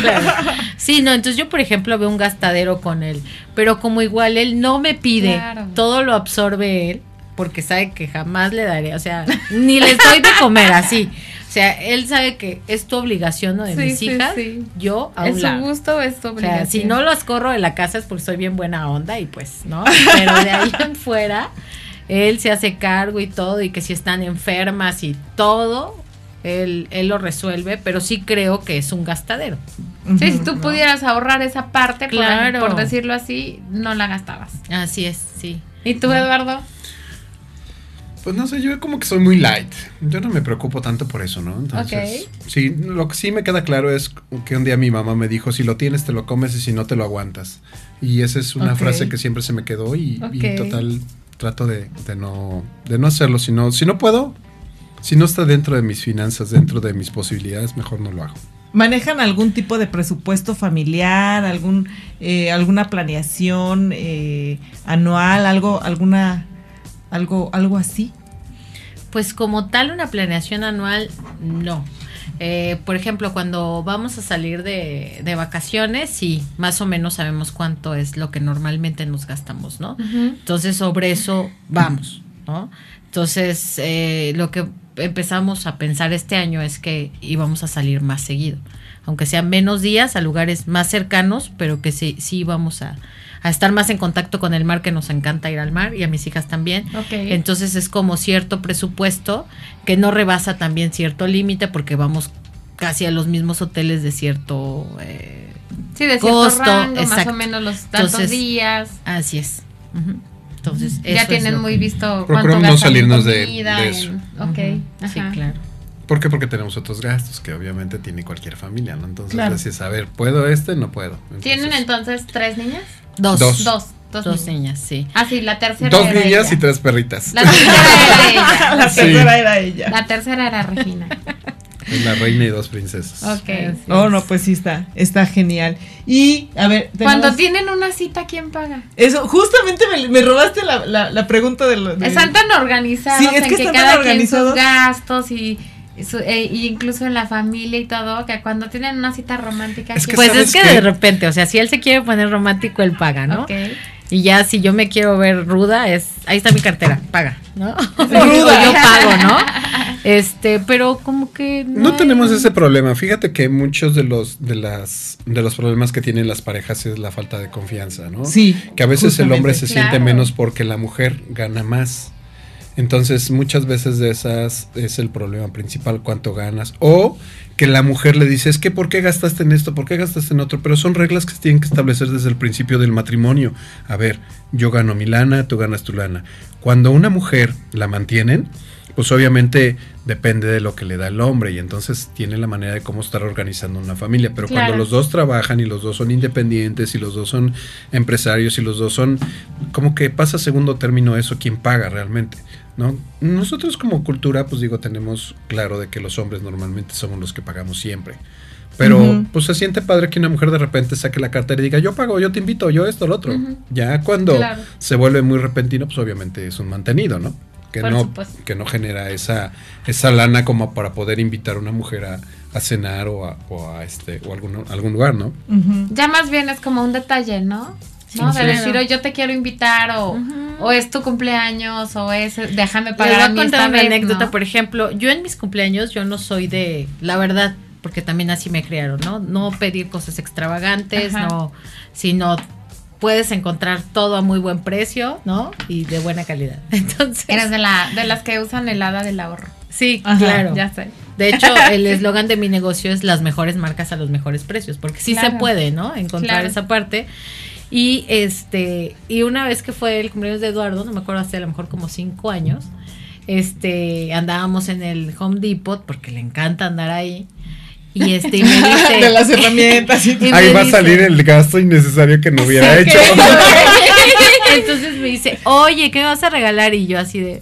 C: claro. Sí, no, entonces yo, por ejemplo, veo un gastadero con él, pero como igual él no me pide,
B: Claro.
C: todo lo absorbe él, porque sabe que jamás le daré, o sea, ni les doy de comer así. O sea, él sabe que es tu obligación o de
B: Sí,
C: mis
B: sí,
C: hijas,
B: sí.
C: yo a
B: ¿Es
C: un
B: su
C: lado.
B: gusto o es tu
C: O
B: obligación?
C: sea, si no los corro de la casa es porque soy bien buena onda y pues, ¿no? Pero de ahí en fuera, él se hace cargo y todo, y que si están enfermas y todo, él, él lo resuelve, pero sí creo que es un gastadero.
B: Sí, si tú pudieras ahorrar esa parte, por-
C: Claro.
B: por, decirlo así, no la gastabas.
C: Así es, sí.
B: ¿Y tú, Eduardo?
D: Pues no sé, yo como que soy muy light. Yo no me preocupo tanto por eso, ¿no? Entonces, sí, lo que sí me queda claro es que un día mi mamá me dijo, si lo tienes te lo comes y si no te lo aguantas. Y esa es una frase que siempre se me quedó y, total trato de, de no, de no hacerlo. Si no, si no puedo, si no está dentro de mis finanzas, dentro de mis posibilidades, mejor no lo hago.
A: ¿Manejan algún tipo de presupuesto familiar, algún eh, alguna planeación eh, anual, algo, alguna, algo, algo así?
C: Pues como tal una planeación anual, no. Eh, por ejemplo, cuando vamos a salir de, de vacaciones, sí, más o menos sabemos cuánto es lo que normalmente nos gastamos, ¿no? Entonces sobre eso vamos, ¿no? Entonces eh, lo que empezamos a pensar este año es que íbamos a salir más seguido, aunque sean menos días a lugares más cercanos, pero que sí, sí íbamos a, a estar más en contacto con el mar, que nos encanta ir al mar y a mis hijas también. Entonces es como cierto presupuesto que no rebasa también cierto límite porque vamos casi a los mismos hoteles de cierto... eh,
B: Sí, de cierto
C: costo,
B: rango, más o menos los tantos
C: Entonces,
B: días.
C: así es. Entonces,
B: Ya tienen muy
C: que-
B: visto cuánto
D: Procuramos no salirnos de-
B: comida,
D: de eso.
B: en- Ok.
C: Sí, claro.
D: ¿Por qué? Porque tenemos otros gastos que obviamente tiene cualquier familia, ¿no? Entonces
A: Claro.
D: decís, a ver, ¿puedo este? No puedo.
B: ¿Tienen
D: Entonces,
B: entonces tres niñas?
C: Dos.
D: Dos.
B: Dos. Dos,
C: Dos niñas. sí.
B: Ah, sí, la tercera
D: Dos
B: era
D: niñas
B: ella.
D: y tres perritas.
B: La tercera era ella.
A: La
D: Sí.
A: tercera era ella.
B: La tercera era Regina.
D: Una reina y dos princesas.
B: Ok.
A: Oh, no, pues sí está, está genial. Y, a ver,
B: Cuando
A: tenemos-
B: tienen una cita, ¿quién paga?
A: Eso, justamente me, me robaste la, la, la pregunta de lo de-
B: Están tan organizados
A: Sí, es
B: en
A: que
B: que,
A: están tan
B: cada quien sus gastos y su- e- y incluso en la familia y todo, que cuando tienen una cita romántica,
D: Es
B: ¿quién
D: que
C: Pues
D: ¿sabes
C: es que
D: qué?
C: de repente, o sea, si él se quiere poner romántico, él paga, ¿no?
B: Ok.
C: Y ya si yo me quiero ver ruda, es ahí está mi cartera, paga, ¿no?
A: Ruda.
C: Yo pago, ¿no? Este, pero como que
D: No
C: hay-
D: tenemos ese problema. Fíjate que muchos de los de las de los problemas que tienen las parejas es la falta de confianza, ¿no?
A: Sí.
D: Que a veces el hombre se siente menos porque la mujer gana más. Entonces, muchas veces de esas es el problema principal, cuánto ganas. O que la mujer le dice, es que ¿por qué gastaste en esto? ¿Por qué gastaste en otro? Pero son reglas que se tienen que establecer desde el principio del matrimonio. A ver, yo gano mi lana, tú ganas tu lana. Cuando una mujer la mantienen, pues obviamente depende de lo que le da el hombre y entonces tiene la manera de cómo estar organizando una familia. Pero
B: Claro.
D: cuando los dos trabajan y los dos son independientes y los dos son empresarios y los dos son, como que pasa segundo término eso, quién paga realmente. ¿No? Nosotros como cultura, pues digo, tenemos claro de que los hombres normalmente somos los que pagamos siempre. Pero pues se siente padre que una mujer de repente saque la cartera y diga, yo pago, yo te invito, yo esto, lo otro. Ya cuando
B: Claro.
D: se vuelve muy repentino, pues obviamente es un mantenido, ¿no? Que
B: Por
D: no,
B: supuesto.
D: que no genera esa, esa lana como para poder invitar a una mujer a, a cenar o a, o a este o algún, algún lugar, ¿no?
B: Ya más bien es como un detalle, ¿no? ¿No?
D: Sí,
B: de decir, "Oye, yo te quiero invitar, o, o es tu cumpleaños, o es déjame
C: Les
B: pagar
C: voy
B: a
C: contar
B: esta
C: una
B: vez",
C: anécdota,
B: ¿no?
C: por ejemplo, yo en mis cumpleaños yo no soy de, la verdad, porque también así me criaron, ¿no? No pedir cosas extravagantes,
B: Ajá.
C: no, sino puedes encontrar todo a muy buen precio, ¿no? Y de buena calidad. Entonces,
B: Eres de, la, de las que usan el hada del ahorro.
C: sí,
A: Ajá.
C: claro.
B: Ya sé.
C: De hecho, el eslogan de mi negocio es las mejores marcas a los mejores precios, porque sí se
B: Claro.
C: puede, ¿no? Encontrar
B: Claro.
C: esa parte. Y este, y una vez que fue el cumpleaños de Eduardo, no me acuerdo hace a lo mejor como cinco años, este, andábamos en el Home Depot, porque le encanta andar ahí. Y este, y me dice.
A: de las herramientas y
C: y me
D: Ahí va a salir el gasto innecesario que no hubiera
C: Sí,
D: hecho.
C: que- Entonces me dice, oye, ¿qué me vas a regalar? Y yo así de,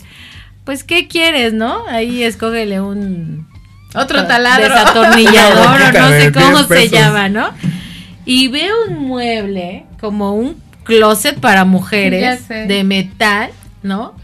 C: pues, ¿qué quieres, no? Ahí escógele un
B: Otro taladro.
C: Desatornillador o no sé cómo
D: 10
C: se llama, ¿no? Y veo un mueble como un closet para mujeres de metal, ¿no?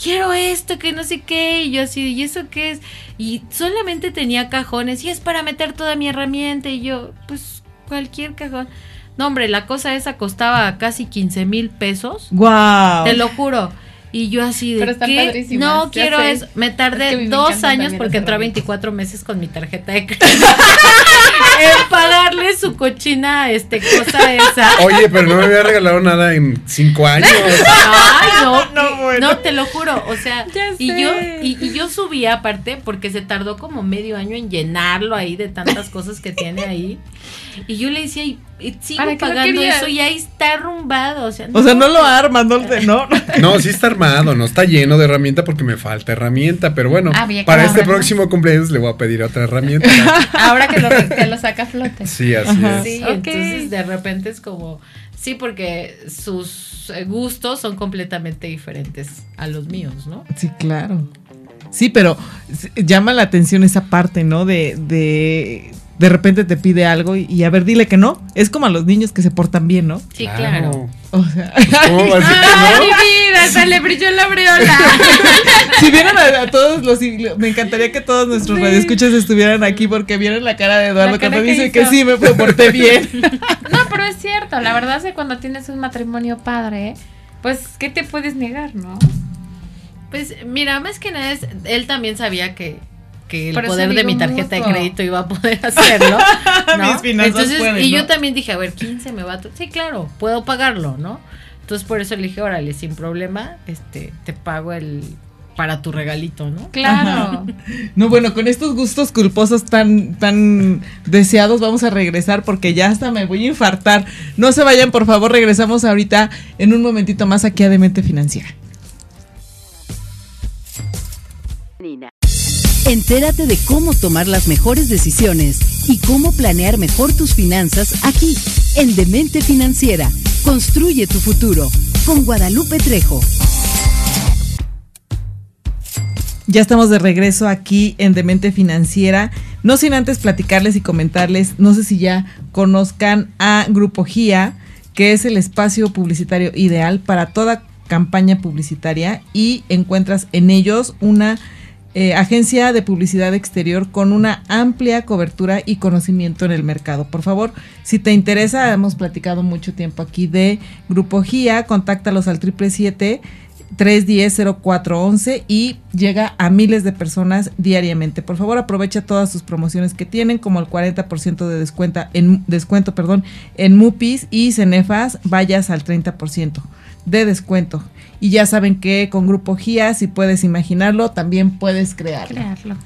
C: Quiero esto, que no sé qué, y yo así, ¿y eso qué es? Y solamente tenía cajones, y es para meter toda mi herramienta, y yo, pues, cualquier cajón. No, hombre, la cosa esa costaba casi 15 mil pesos,
A: Wow.
C: te lo juro. Y yo así de
B: Pero están
C: ¿qué? No
B: ya
C: quiero
B: sé.
C: eso. Me
B: Es
C: tardé
B: que
C: dos años porque entró a
B: herramientas.
C: 24 meses con mi tarjeta de crédito. en pagarle su cochina este cosa esa.
D: Oye, pero no me había regalado nada en cinco años.
C: Ay, no,
A: No, bueno.
C: no, te lo juro, o sea, y yo y, y yo subí aparte porque se tardó como medio año en llenarlo ahí de tantas cosas que tiene ahí. Y yo le decía, sigo
B: ¿Para
C: pagando eso y ahí está arrumbado, o sea,
A: O sea, no lo armas, no, no.
D: No, sí está armado, no está lleno de herramienta porque me falta herramienta, pero bueno,
B: que
D: para este próximo cumpleaños le voy a pedir otra herramienta.
B: Ahora que lo, que lo saca a flote.
D: Sí, así
A: Ajá.
D: es.
C: Sí, entonces de repente es como, sí, porque sus gustos son completamente diferentes a los míos, ¿no?
A: Sí, claro. Sí, pero llama la atención esa parte, ¿no? De, de, de repente te pide algo y, y a ver, dile que no. Es como a los niños que se portan bien, ¿no?
C: Sí, claro.
A: O sea,
D: ¿Cómo va a decir
B: ¡Ay, mi vida! Se le brilló la aureola.
A: si vieran a, a todos los, me encantaría que todos nuestros
B: Sí.
A: radioescuchas estuvieran aquí porque vieran la cara de Eduardo
B: cara
A: cuando
B: que
A: dice
B: hizo.
A: que sí me porté bien.
B: No, pero es cierto. La verdad es que cuando tienes un matrimonio padre, pues, ¿qué te puedes negar, no?
C: Pues mira, más que nada es, él también sabía que, que el
B: Por
C: poder de mi tarjeta
B: mutuo.
C: de crédito iba a poder hacerlo. ¿no?
A: Mis finanzas
C: Entonces,
A: pueden,
C: y yo también dije, a ver, 15 me va a... Sí, claro, puedo pagarlo, ¿no? Entonces por eso le dije, órale, sin problema, este, te pago el para tu regalito, ¿no?
B: Claro.
A: No, bueno, con estos gustos culposos tan, tan deseados vamos a regresar porque ya hasta me voy a infartar. No se vayan, por favor, regresamos ahorita en un momentito más aquí a Demente Financiera.
E: Entérate de cómo tomar las mejores decisiones y cómo planear mejor tus finanzas aquí, en Demente Financiera. Construye tu futuro con Guadalupe Trejo.
A: Ya estamos de regreso aquí en Demente Financiera. No sin antes platicarles y comentarles, no sé si ya conozcan a Grupo GIA, que es el espacio publicitario ideal para toda campaña publicitaria y encuentras en ellos una eh, agencia de publicidad exterior con una amplia cobertura y conocimiento en el mercado. Por favor, si te interesa, hemos platicado mucho tiempo aquí de Grupo GIA, contáctalos al 777 310-0411 y llega a miles de personas diariamente. Por favor, aprovecha todas sus promociones que tienen, como el 40% de descuento en, descuento perdón, en Mupis y Cenefas, vayas al 30% de descuento. Y ya saben que con Grupo GIA, si puedes imaginarlo, también puedes crearlo.
B: Crearlo.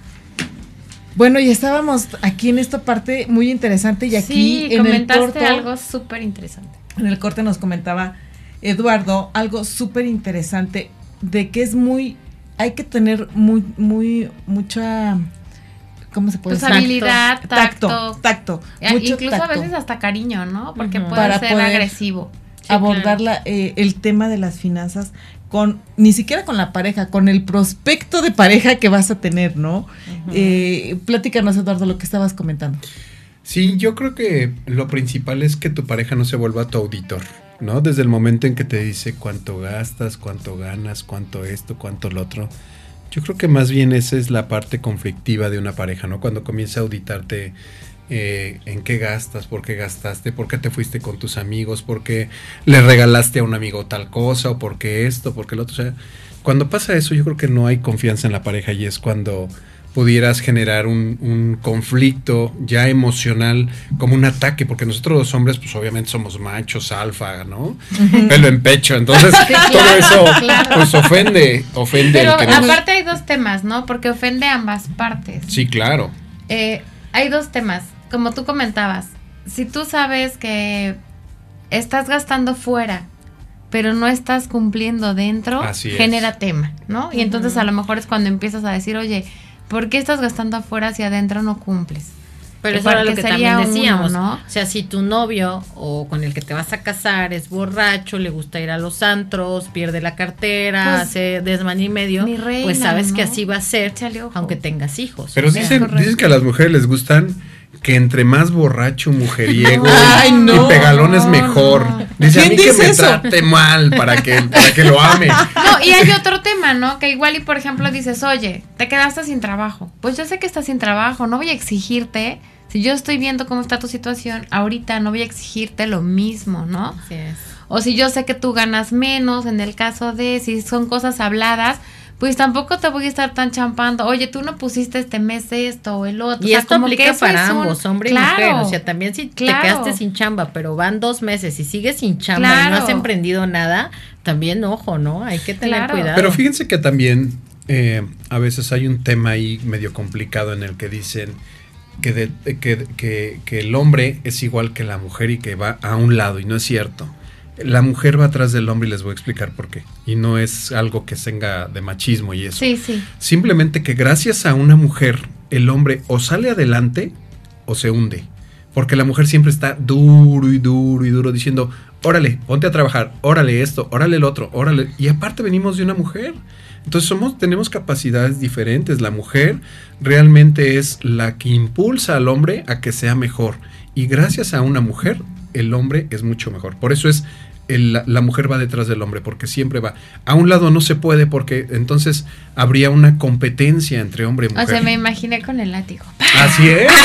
A: Bueno, y estábamos aquí en esta parte muy interesante y aquí
B: sí,
A: en el
B: comentaste
A: corto,
B: algo súper interesante.
A: en el corte nos comentaba Eduardo algo súper interesante de que es muy, hay que tener muy, muy, mucha, ¿cómo se puede
B: Pues
A: decir?
B: habilidad,
A: Tacto,
B: tacto.
A: tacto,
B: Eh,
A: mucho
B: Incluso a veces hasta cariño, ¿no? Porque puede
A: Para
B: ser
A: poder-
B: agresivo.
C: Sí,
A: abordar la, eh, el tema de las finanzas con, ni siquiera con la pareja, con el prospecto de pareja que vas a tener, ¿no? Eh, platícanos, Eduardo, lo que estabas comentando.
D: Sí, yo creo que lo principal es que tu pareja no se vuelva tu auditor, ¿no? Desde el momento en que te dice cuánto gastas, cuánto ganas, cuánto esto, cuánto lo otro. Yo creo que más bien esa es la parte conflictiva de una pareja, ¿no? Cuando comienza a auditarte eh, en qué gastas, por qué gastaste, por qué te fuiste con tus amigos, por qué le regalaste a un amigo tal cosa, o por qué esto, por qué lo otro. O sea, cuando pasa eso, yo creo que no hay confianza en la pareja y es cuando pudieras generar un, un conflicto ya emocional como un ataque, porque nosotros los hombres pues obviamente somos machos, alfa, ¿no? Pelo en pecho, entonces todo
B: claro,
D: eso
B: claro.
D: pues ofende, ofende.
B: Pero
D: el que nos-
B: aparte hay dos temas, ¿no? Porque ofende a ambas partes.
D: Sí, claro.
B: Eh, hay dos temas, como tú comentabas. Si tú sabes que estás gastando fuera, pero no estás cumpliendo dentro,
D: Así es.
B: genera tema, ¿no? Y entonces a lo mejor es cuando empiezas a decir, oye, ¿por qué estás gastando afuera si adentro no cumples?
C: Pero eso era lo que
B: sería
C: también
B: uno,
C: decíamos.
B: ¿no?
C: O sea, si tu novio o con el que te vas a casar es borracho, le gusta ir a los antros, pierde la cartera,
B: Pues,
C: hace desman y medio,
B: reina,
C: pues sabes que así va a ser, aunque tengas hijos.
D: Pero
C: O sea,
D: dicen, dicen que a las mujeres les gustan que entre más borracho, mujeriego
A: Ay, no.
D: y pegalón es mejor. Dice a
A: ¿Quién
D: mí que me
A: eso?
D: trate mal para que, para que lo ame.
B: No, y hay otro tema, ¿no? Que igual y por ejemplo dices, oye, te quedaste sin trabajo. Pues yo sé que estás sin trabajo, no voy a exigirte. Si yo estoy viendo cómo está tu situación, ahorita no voy a exigirte lo mismo, ¿no?
C: así es.
B: O si yo sé que tú ganas menos, en el caso de si son cosas habladas, pues tampoco te voy a estar tan champando. Oye, tú no pusiste este mes esto o el otro.
C: Y
B: O sea,
C: esto
B: como
C: aplica para
B: es un-
C: ambos, hombre y mujer. O sea, también si
B: claro.
C: te quedaste sin chamba, pero van dos meses y sigues sin chamba y no has emprendido nada, también ojo, ¿no? Hay que tener
B: Claro.
C: cuidado.
D: Pero fíjense que también eh, a veces hay un tema ahí medio complicado en el que dicen que, de- que, que- que el hombre es igual que la mujer y que va a un lado, y no es cierto. La mujer va atrás del hombre y les voy a explicar por qué. Y no es algo que tenga de machismo y eso.
B: Sí, sí.
D: Simplemente que gracias a una mujer, el hombre o sale adelante o se hunde. Porque la mujer siempre está duro y duro y duro diciendo, órale, ponte a trabajar, órale esto, órale el otro, órale. Y aparte venimos de una mujer. Entonces somos, tenemos capacidades diferentes. La mujer realmente es la que impulsa al hombre a que sea mejor. Y gracias a una mujer, el hombre es mucho mejor. Por eso es el- la, mujer va detrás del hombre, porque siempre va. A un lado no se puede, porque entonces habría una competencia entre hombre y
B: O
D: mujer.
B: sea, me imaginé con el látigo.
D: Así es.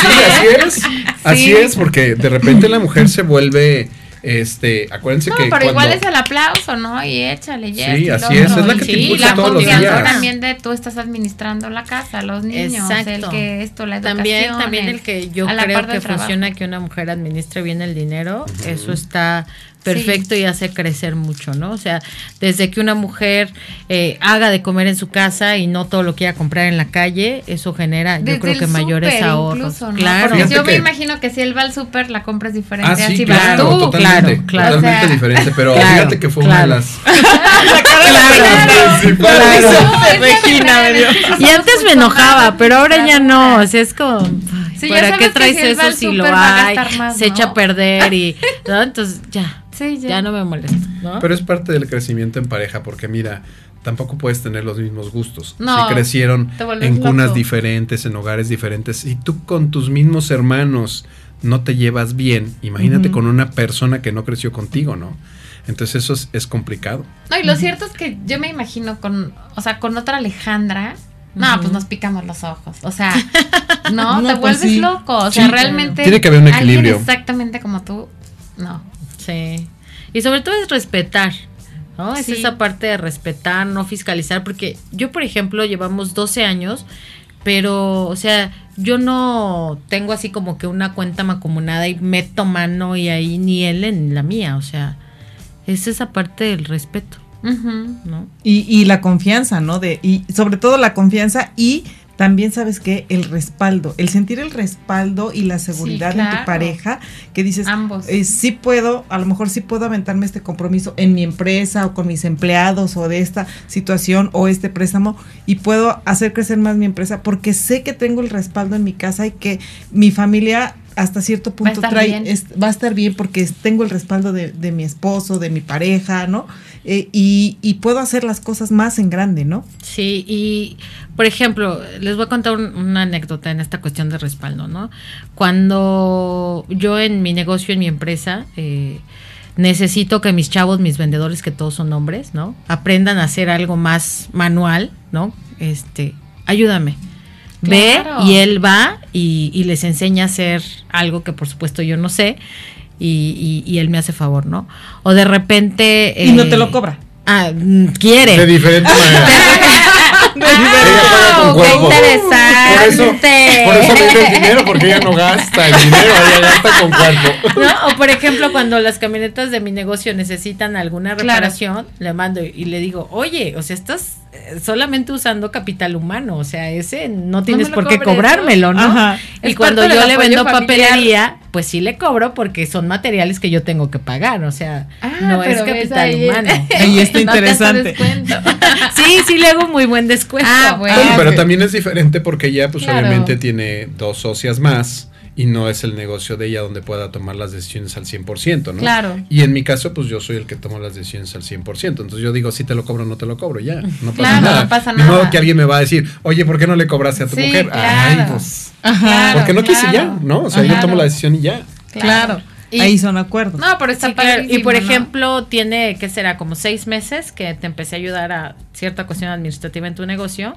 D: Sí, así es. Así
B: Sí.
D: es, porque de repente la mujer se vuelve, este, acuérdense
B: No,
D: que
B: pero
D: cuando-
B: igual es el aplauso, ¿no? Y échale, y
D: Sí,
B: esto y lo
D: así es, es la que
C: te
B: Y
C: impulsa
B: la
C: todos los
D: días.
B: también de tú estás administrando la casa, los niños,
C: Exacto.
B: el que esto, la educación.
C: También, también el que yo
B: a la
C: creo que funciona que una mujer administre bien el dinero, eso está perfecto y hace crecer mucho, ¿no? O sea, desde que una mujer eh, haga de comer en su casa y no todo lo quiera comprar en la calle, eso genera, yo creo que mayores
B: súper
C: ahorros.
B: incluso, ¿no?
C: Claro.
B: Porque yo me imagino que si él va al súper, la compra es diferente.
D: Ah, sí,
B: así
D: claro,
B: vas tú.
D: totalmente,
C: claro, claro.
D: totalmente
B: O sea,
D: diferente, pero
C: claro,
D: fíjate que fue
C: claro.
D: una de las...
C: Claro,
B: Claro.
A: Regina me dio.
C: Y antes me enojaba, pero ahora ya no, o sea, es como,
B: Sí,
C: ¿para qué
B: que
C: traes
B: si
C: eso si
B: súper
C: lo hay?
B: más,
C: se echa a perder y, ¿no? Entonces ya,
B: Sí, ya.
C: ya no me molesto, ¿no?
D: Pero es parte del crecimiento en pareja, porque mira, tampoco puedes tener los mismos gustos.
B: No,
D: si crecieron en cunas
B: loco.
D: diferentes, en hogares diferentes, y tú con tus mismos hermanos no te llevas bien, imagínate con una persona que no creció contigo, ¿no? Entonces eso es, es complicado.
B: No, y lo cierto es que yo me imagino con, o sea, con otra Alejandra. No, pues nos picamos los ojos. O sea, no,
A: No,
B: te
A: pues
B: vuelves
A: sí.
B: loco. O sea,
D: Sí,
B: realmente.
D: tiene que haber un
B: alguien
D: equilibrio.
B: exactamente como tú. No.
C: Sí. Y sobre todo es respetar, ¿no? Es esa parte de respetar, no fiscalizar, porque yo, por ejemplo, llevamos 12 años, pero, o sea, yo no tengo así como que una cuenta macomunada y meto mano y ahí ni él en la mía, o sea, es esa parte del respeto. ¿no?
A: Y, y la confianza, ¿no? De, y sobre todo la confianza y también sabes que el respaldo, el sentir el respaldo y la seguridad en
B: claro.
A: tu pareja, que dices,
B: Ambos.
A: eh, sí puedo, a lo mejor sí puedo aventarme este compromiso en mi empresa o con mis empleados o de esta situación o este préstamo y puedo hacer crecer más mi empresa porque sé que tengo el respaldo en mi casa y que mi familia hasta cierto punto
B: estar
A: trae,
B: bien.
A: es- va a estar bien porque tengo el respaldo de, de mi esposo, de mi pareja, ¿no? Eh, y, y puedo hacer las cosas más en grande, ¿no?
C: Sí, y por ejemplo, les voy a contar un- una anécdota en esta cuestión de respaldo, ¿no? Cuando yo en mi negocio, en mi empresa, eh, necesito que mis chavos, mis vendedores, que todos son hombres, ¿no? Aprendan a hacer algo más manual, ¿no? Este, ayúdame. Ve y él va y, y les enseña a hacer algo que por supuesto yo no sé y, y- y él me hace favor, ¿no? O de repente...
A: Y no
C: eh,
A: te lo cobra.
C: Ah, mm, quiere.
D: De diferente manera. Con
B: ¡Qué interesante!
D: Por eso, por eso el dinero, porque ella no gasta el dinero, ella gasta con cuerpo.
C: ¿No? O por ejemplo, cuando las camionetas de mi negocio necesitan alguna
B: Claro.
C: reparación, le mando y le digo, oye, o sea, estás eh, solamente usando capital humano, o sea, ese no tienes por qué cobrármelo, ¿no?
A: Ajá.
C: Y
B: Es
C: cuando yo le vendo
B: familiar.
C: papelería, pues sí le cobro porque son materiales que yo tengo que pagar, o sea,
B: Ah,
C: no es capital
B: ahí-
C: humano.
A: Ahí está interesante.
C: Sí, sí le hago muy buen descuento.
B: Ah, bueno.
D: Bueno, pero también es diferente porque ella, pues
B: Claro.
D: obviamente tiene dos socias más y no es el negocio de ella donde pueda tomar las decisiones al 100%, ¿no?
B: Claro.
D: Y en mi caso, pues yo soy el que tomo las decisiones al 100%. Entonces yo digo, si te lo cobro, no te lo cobro, ya. No pasa
B: Claro,
D: nada.
B: no pasa
D: Ni modo
B: nada.
D: que alguien me va a decir, oye, ¿por qué no le cobraste a tu
B: Sí,
D: mujer?
B: claro.
D: Ay, pues,
A: Ajá.
D: porque no quise ya, ¿no? O sea, yo tomo la decisión y ya.
A: Claro.
C: Y-
A: Ahí son acuerdos.
B: No, pero está
C: Sí. Y por
B: ¿no?
C: ejemplo, tiene, ¿qué será? Como seis meses que te empecé a ayudar a cierta cuestión administrativa en tu negocio.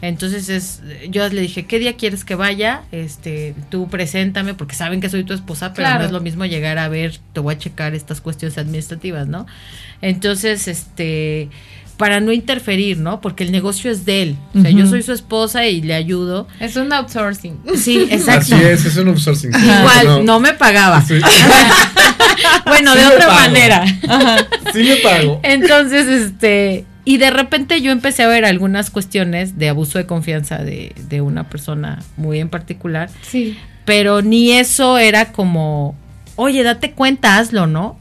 C: Entonces es, yo le dije, ¿qué día quieres que vaya? Este, tú preséntame, porque saben que soy tu esposa, pero
B: Claro.
C: no es lo mismo llegar a ver, te voy a checar estas cuestiones administrativas, ¿no? Entonces, este, para no interferir, ¿no? Porque el negocio es de él. O sea, yo soy su esposa y le ayudo.
B: Es un outsourcing.
C: Sí, exacto.
D: Así es, es un outsourcing.
C: Igual, no me pagaba.
D: Sí,
C: Bueno,
D: Sí
C: de otra
D: pago.
C: manera.
D: sí me pago.
C: Entonces, este, y de repente yo empecé a ver algunas cuestiones de abuso de confianza de, de una persona muy en particular,
B: Sí.
C: pero ni eso era como, oye, date cuenta, hazlo, ¿no?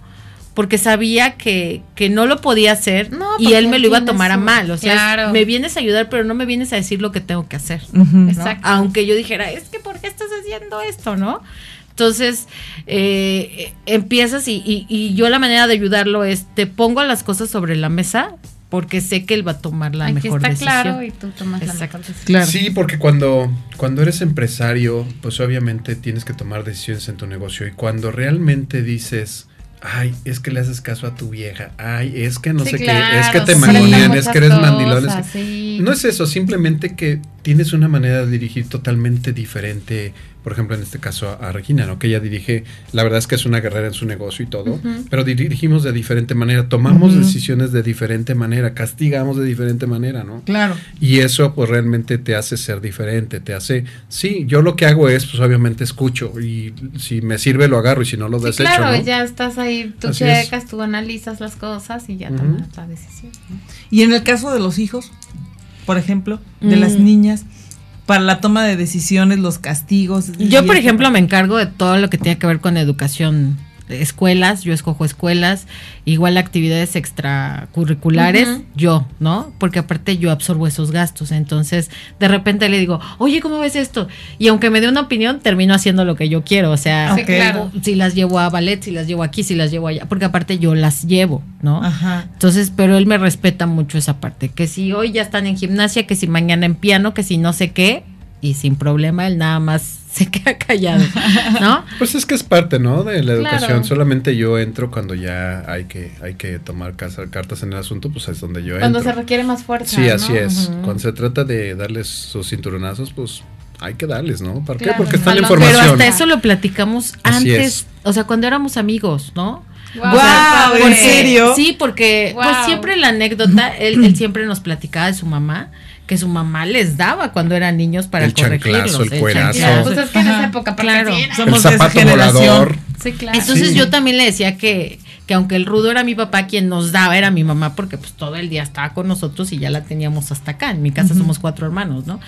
C: Porque sabía que, que no lo podía hacer
B: No,
C: y él me lo iba a tomar a mal. O sea,
B: claro.
C: me vienes a ayudar, pero no me vienes a decir lo que tengo que hacer.
B: Exacto.
C: Aunque yo dijera, es que ¿por qué estás haciendo esto, no? Entonces, eh, empiezas y, y- y yo la manera de ayudarlo es, te pongo las cosas sobre la mesa porque sé que él va a tomar la
B: Aquí
C: mejor
B: está
C: decisión.
B: claro y tú tomas la
C: Exacto.
B: mejor decisión.
A: Claro.
D: Sí, porque cuando, cuando eres empresario, pues obviamente tienes que tomar decisiones en tu negocio. Y cuando realmente dices, ay, es que le haces caso a tu vieja, ay, es que no
B: Sí,
D: sé
B: claro,
D: qué, es que te
B: sí,
D: mangonean, es que eres mandilón. es
B: sí.
D: No es eso, simplemente que tienes una manera de dirigir totalmente diferente. Por ejemplo, en este caso a, a Regina, ¿no? Que ella dirige, la verdad es que es una guerrera en su negocio y todo, pero dirigimos de diferente manera, tomamos decisiones de diferente manera, castigamos de diferente manera, ¿no?
A: Claro.
D: Y eso pues realmente te hace ser diferente, te hace, sí, yo lo que hago es pues obviamente escucho y si me sirve lo agarro y si no lo
B: Sí,
D: desecho,
B: claro,
D: ¿no?
B: ya estás ahí, tú
D: Así es.
B: checas, tú analizas las cosas y ya
D: Ujú.
B: tomas la decisión. ¿no?
A: Y en el caso de los hijos, por ejemplo, de
C: Mm.
A: las niñas, para la toma de decisiones, los castigos.
C: Yo, por ejemplo, me encargo de todo lo que tiene que ver con educación, escuelas, yo escojo escuelas, igual actividades extracurriculares,
B: Ujú.
C: yo, ¿no? Porque aparte yo absorbo esos gastos, entonces de repente le digo, oye, ¿cómo ves esto? Y aunque me dé una opinión, termino haciendo lo que yo quiero, o sea,
B: Sí, claro.
C: si las llevo a ballet, si las llevo aquí, si las llevo allá, porque aparte yo las llevo, ¿no?
A: Ajá.
C: Entonces, pero él me respeta mucho esa parte, que si hoy ya están en gimnasia, que si mañana en piano, que si no sé qué, y sin problema él nada más se queda callado, ¿no?
D: Pues es que es parte, ¿no? De la
B: Claro.
D: educación. Solamente yo entro cuando ya hay que, hay que tomar casa- cartas en el asunto, pues es donde yo
B: Cuando se
D: entro.
B: requiere más fuerza.
D: Sí,
B: ¿no?
D: así es. Cuando se trata de darles sus cinturonazos, pues hay que darles, ¿no? ¿Para qué? Porque está la
B: balón.
C: Pero
D: información.
C: hasta eso lo platicamos
D: Así
C: antes,
D: es.
C: o sea, cuando éramos amigos, ¿no?
B: Padre.
A: ¿en serio?
C: Sí, porque pues
B: Wow.
C: siempre la anécdota, él, él siempre nos platicaba de su mamá, que su mamá les daba cuando eran niños para
D: El
C: corregirlos.
D: el cuerazo.
B: Claro, pues es que en esa época,
C: Claro.
A: Somos
D: el
A: de esa
D: zapato
A: generación.
D: volador.
B: Sí, claro.
C: Entonces
D: Sí.
C: yo también le decía que, que aunque el rudo era mi papá, quien nos daba era mi mamá, porque pues todo el día estaba con nosotros y ya la teníamos hasta acá. En mi casa somos cuatro hermanos, ¿no?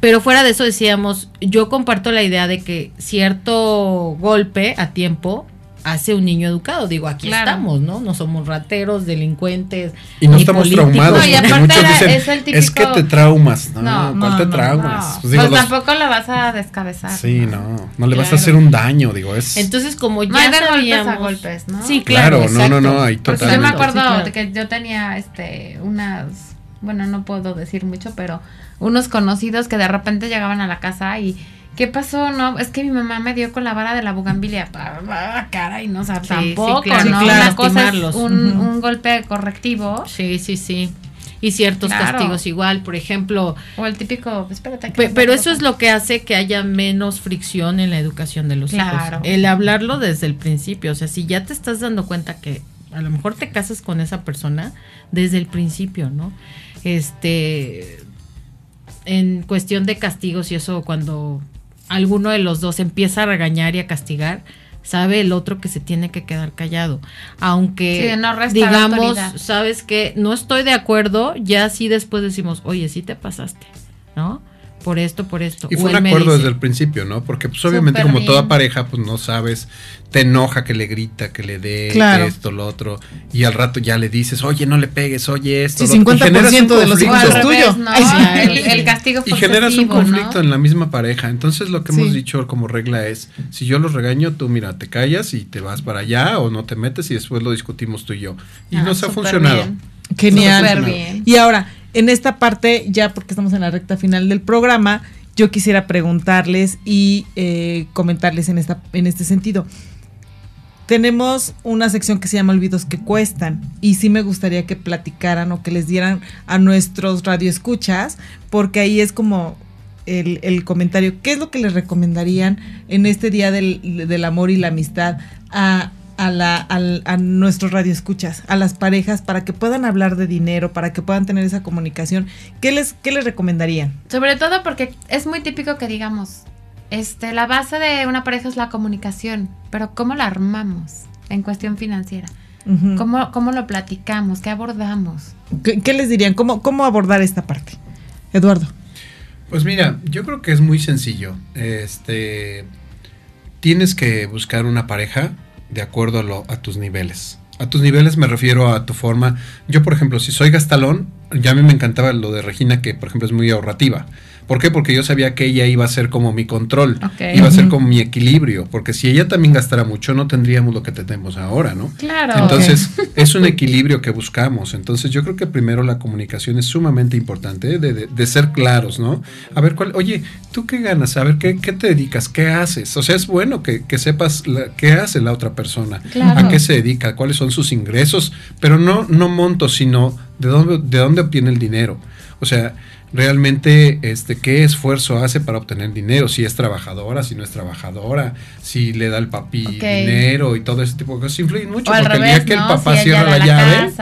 C: Pero fuera de eso decíamos, yo comparto la idea de que cierto golpe a tiempo hace un niño educado. Digo, aquí
B: Claro.
C: estamos, ¿no? No somos rateros, delincuentes.
D: Y no
C: ni
D: estamos
C: políticos.
D: traumados.
B: No, y
D: porque
B: aparte
D: muchos
B: era-
D: dicen,
B: es el
D: es que te traumas. No,
B: No,
D: ¿cuál
A: no,
D: te
A: no,
D: traumas?
B: No,
D: Pues digo,
B: pues
D: los-
B: tampoco la vas a descabezar.
D: Sí, no, no le vas a hacer un daño, digo, es...
C: Entonces, como
B: No
C: ya
B: de golpes
C: sabíamos...
B: a golpes, ¿no?
C: Sí, claro,
D: Claro, no, no, no, ahí
B: Porque yo
D: totalmente.
B: me acuerdo
A: Sí, claro.
B: de que yo tenía este unas, bueno, no puedo decir mucho, pero unos conocidos que de repente llegaban a la casa y ¿qué pasó? No, es que mi mamá me dio con la vara de la bugambilia. Ah, Caray, no, o sea,
C: Sí,
B: tampoco,
C: sí, claro.
B: ¿no?
A: Sí, claro.
B: Una cosa es un, un golpe correctivo
C: Sí, sí, sí. Y ciertos
B: Claro.
C: castigos igual, por ejemplo,
B: o el típico, espérate. que
C: pero eso es lo que hace que haya menos fricción en la educación de los
B: Claro.
C: hijos. El hablarlo desde el principio. O sea, si ya te estás dando cuenta que a lo mejor te casas con esa persona desde el principio, ¿no? Este. En cuestión de castigos y eso, cuando alguno de los dos empieza a regañar y a castigar, sabe el otro que se tiene que quedar callado. Aunque,
B: Sí, no
C: digamos,
B: autoridad.
C: sabes que no estoy de acuerdo, ya sí después decimos, oye, sí te pasaste, ¿no? Por esto, por esto.
D: Y fue un acuerdo
C: dice,
D: desde el principio, ¿no? Porque pues obviamente como toda pareja, pues no sabes, te enoja que le grita, que le dé
A: Claro.
D: esto, lo otro, y al rato ya le dices, oye, no le pegues, oye esto.
A: Sí,
D: lo otro", y
A: 50%
D: generas un
A: de los hijos es tuyo.
B: revés, ¿no?
A: Ay, sí.
B: el, el castigo
D: Y generas un conflicto
B: ¿no?
D: en la misma pareja. Entonces lo que hemos dicho como regla es, si yo los regaño, tú mira, te callas y te vas para allá o no te metes y después lo discutimos tú y yo. Y
B: Ah,
D: nos ha funcionado.
B: bien.
A: Genial. Y ahora, en esta parte, ya porque estamos en la recta final del programa, yo quisiera preguntarles y eh, comentarles en, esta, en este sentido. Tenemos una sección que se llama Olvidos que cuestan y sí me gustaría que platicaran o que les dieran a nuestros radioescuchas, porque ahí es como el, el comentario, ¿qué es lo que les recomendarían en este Día del, del Amor y la Amistad a, a, la, al- a nuestros radioescuchas, a las parejas, para que puedan hablar de dinero, para que puedan tener esa comunicación? ¿Qué les, qué les recomendarían?
B: Sobre todo porque es muy típico que digamos, este, la base de una pareja es la comunicación, pero ¿cómo la armamos en cuestión financiera? ¿Cómo, cómo lo platicamos? ¿Qué abordamos?
A: ¿Qué, qué les dirían? ¿Cómo, ¿Cómo abordar esta parte? Eduardo.
D: Pues mira, yo creo que es muy sencillo. Este tienes que buscar una pareja de acuerdo a, lo- a tus niveles. A tus niveles me refiero a tu forma. Yo, por ejemplo, si soy gastalón, ya a mí me encantaba lo de Regina, que por ejemplo es muy ahorrativa. ¿Por qué? Porque yo sabía que ella iba a ser como mi control, iba a ser como mi equilibrio, porque si ella también gastara mucho, no tendríamos lo que tenemos ahora, ¿no?
B: Claro.
D: Entonces, es un equilibrio que buscamos. Entonces, yo creo que primero la comunicación es sumamente importante, de, de- de ser claros, ¿no? A ver, cuál, oye, ¿tú qué ganas? A ver, ¿qué, qué te dedicas? ¿Qué haces? O sea, es bueno que, que sepas la- qué hace la otra persona,
B: Claro.
D: a qué se dedica, cuáles son sus ingresos, pero no, no montos, sino de dónde, de dónde obtiene el dinero. O sea, realmente este qué esfuerzo hace para obtener dinero, si es trabajadora, si no es trabajadora, si le da el papi dinero y todo ese tipo de cosas influyen mucho
B: o al
D: porque el
B: revés,
D: día que
B: ¿no?
D: el papá
B: si
D: cierra la, llave,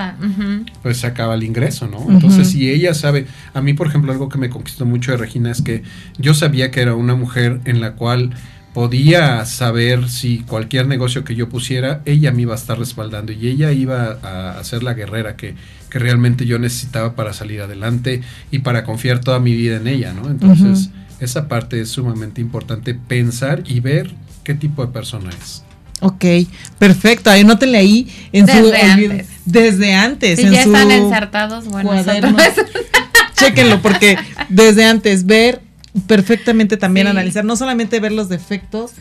D: pues se acaba el ingreso, ¿no? Entonces, si ella sabe, a mí, por ejemplo, algo que me conquistó mucho de Regina es que yo sabía que era una mujer en la cual podía saber si cualquier negocio que yo pusiera, ella me iba a estar respaldando y ella iba a, a ser la guerrera que, que realmente yo necesitaba para salir adelante y para confiar toda mi vida en ella, ¿no? Entonces, esa parte es sumamente importante, pensar y ver qué tipo de persona es.
A: Ok, perfecto. Ahí anótenle ahí en su
B: Desde
A: olvido-
B: antes.
A: desde antes.
B: Si
A: en
B: ya
A: su
B: están ensartados, bueno,
A: cuaderno. Chéquenlo, porque desde antes ver perfectamente también
B: Sí.
A: analizar, no solamente ver los defectos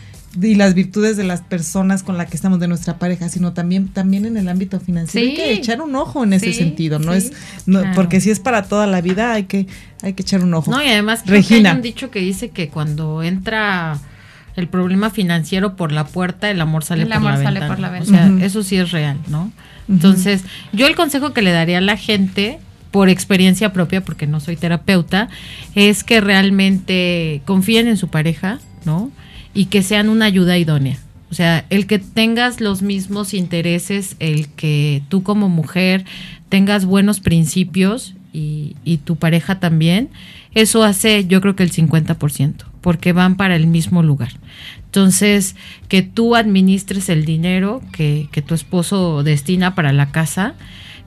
A: y las virtudes de las personas con las que estamos de nuestra pareja, sino también también en el ámbito financiero
B: Sí.
A: hay que echar un ojo en ese sentido, no
B: sí,
A: es no,
B: claro.
A: porque si es para toda la vida hay que hay que echar un ojo.
C: No, y además
A: Regina.
C: hay un dicho que dice que cuando entra el problema financiero por la puerta, el amor sale,
B: El
C: por,
B: amor
C: la
B: sale
C: ventana.
B: por la
C: O sea, eso sí es real, ¿no? Entonces, yo el consejo que le daría a la gente, por experiencia propia, porque no soy terapeuta, es que realmente confíen en su pareja, ¿no? Y que sean una ayuda idónea. O sea, el que tengas los mismos intereses, el que tú como mujer tengas buenos principios y, y tu pareja también, eso hace yo creo que el 50%, porque van para el mismo lugar. Entonces, que tú administres el dinero que, que tu esposo destina para la casa,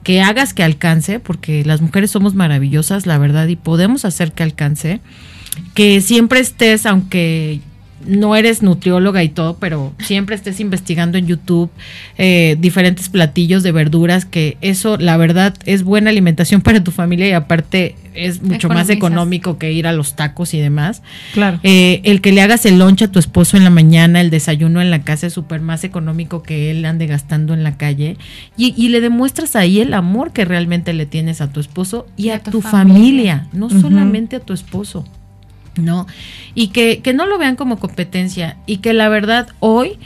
C: que hagas que alcance, porque las mujeres somos maravillosas, la verdad, y podemos hacer que alcance, que siempre estés, aunque no eres nutrióloga y todo, pero siempre estés investigando en YouTube eh, diferentes platillos de verduras, que eso, la verdad, es buena alimentación para tu familia y aparte es mucho más económico que ir a los tacos y demás.
A: Claro.
C: Eh, el que le hagas el lunch a tu esposo en la mañana, el desayuno en la casa es súper más económico que él ande gastando en la calle. Y, y le demuestras ahí el amor que realmente le tienes a tu esposo y, a, tu familia, no solamente a tu esposo. ¿No? Y que, que no lo vean como competencia. Y que la verdad, hoy,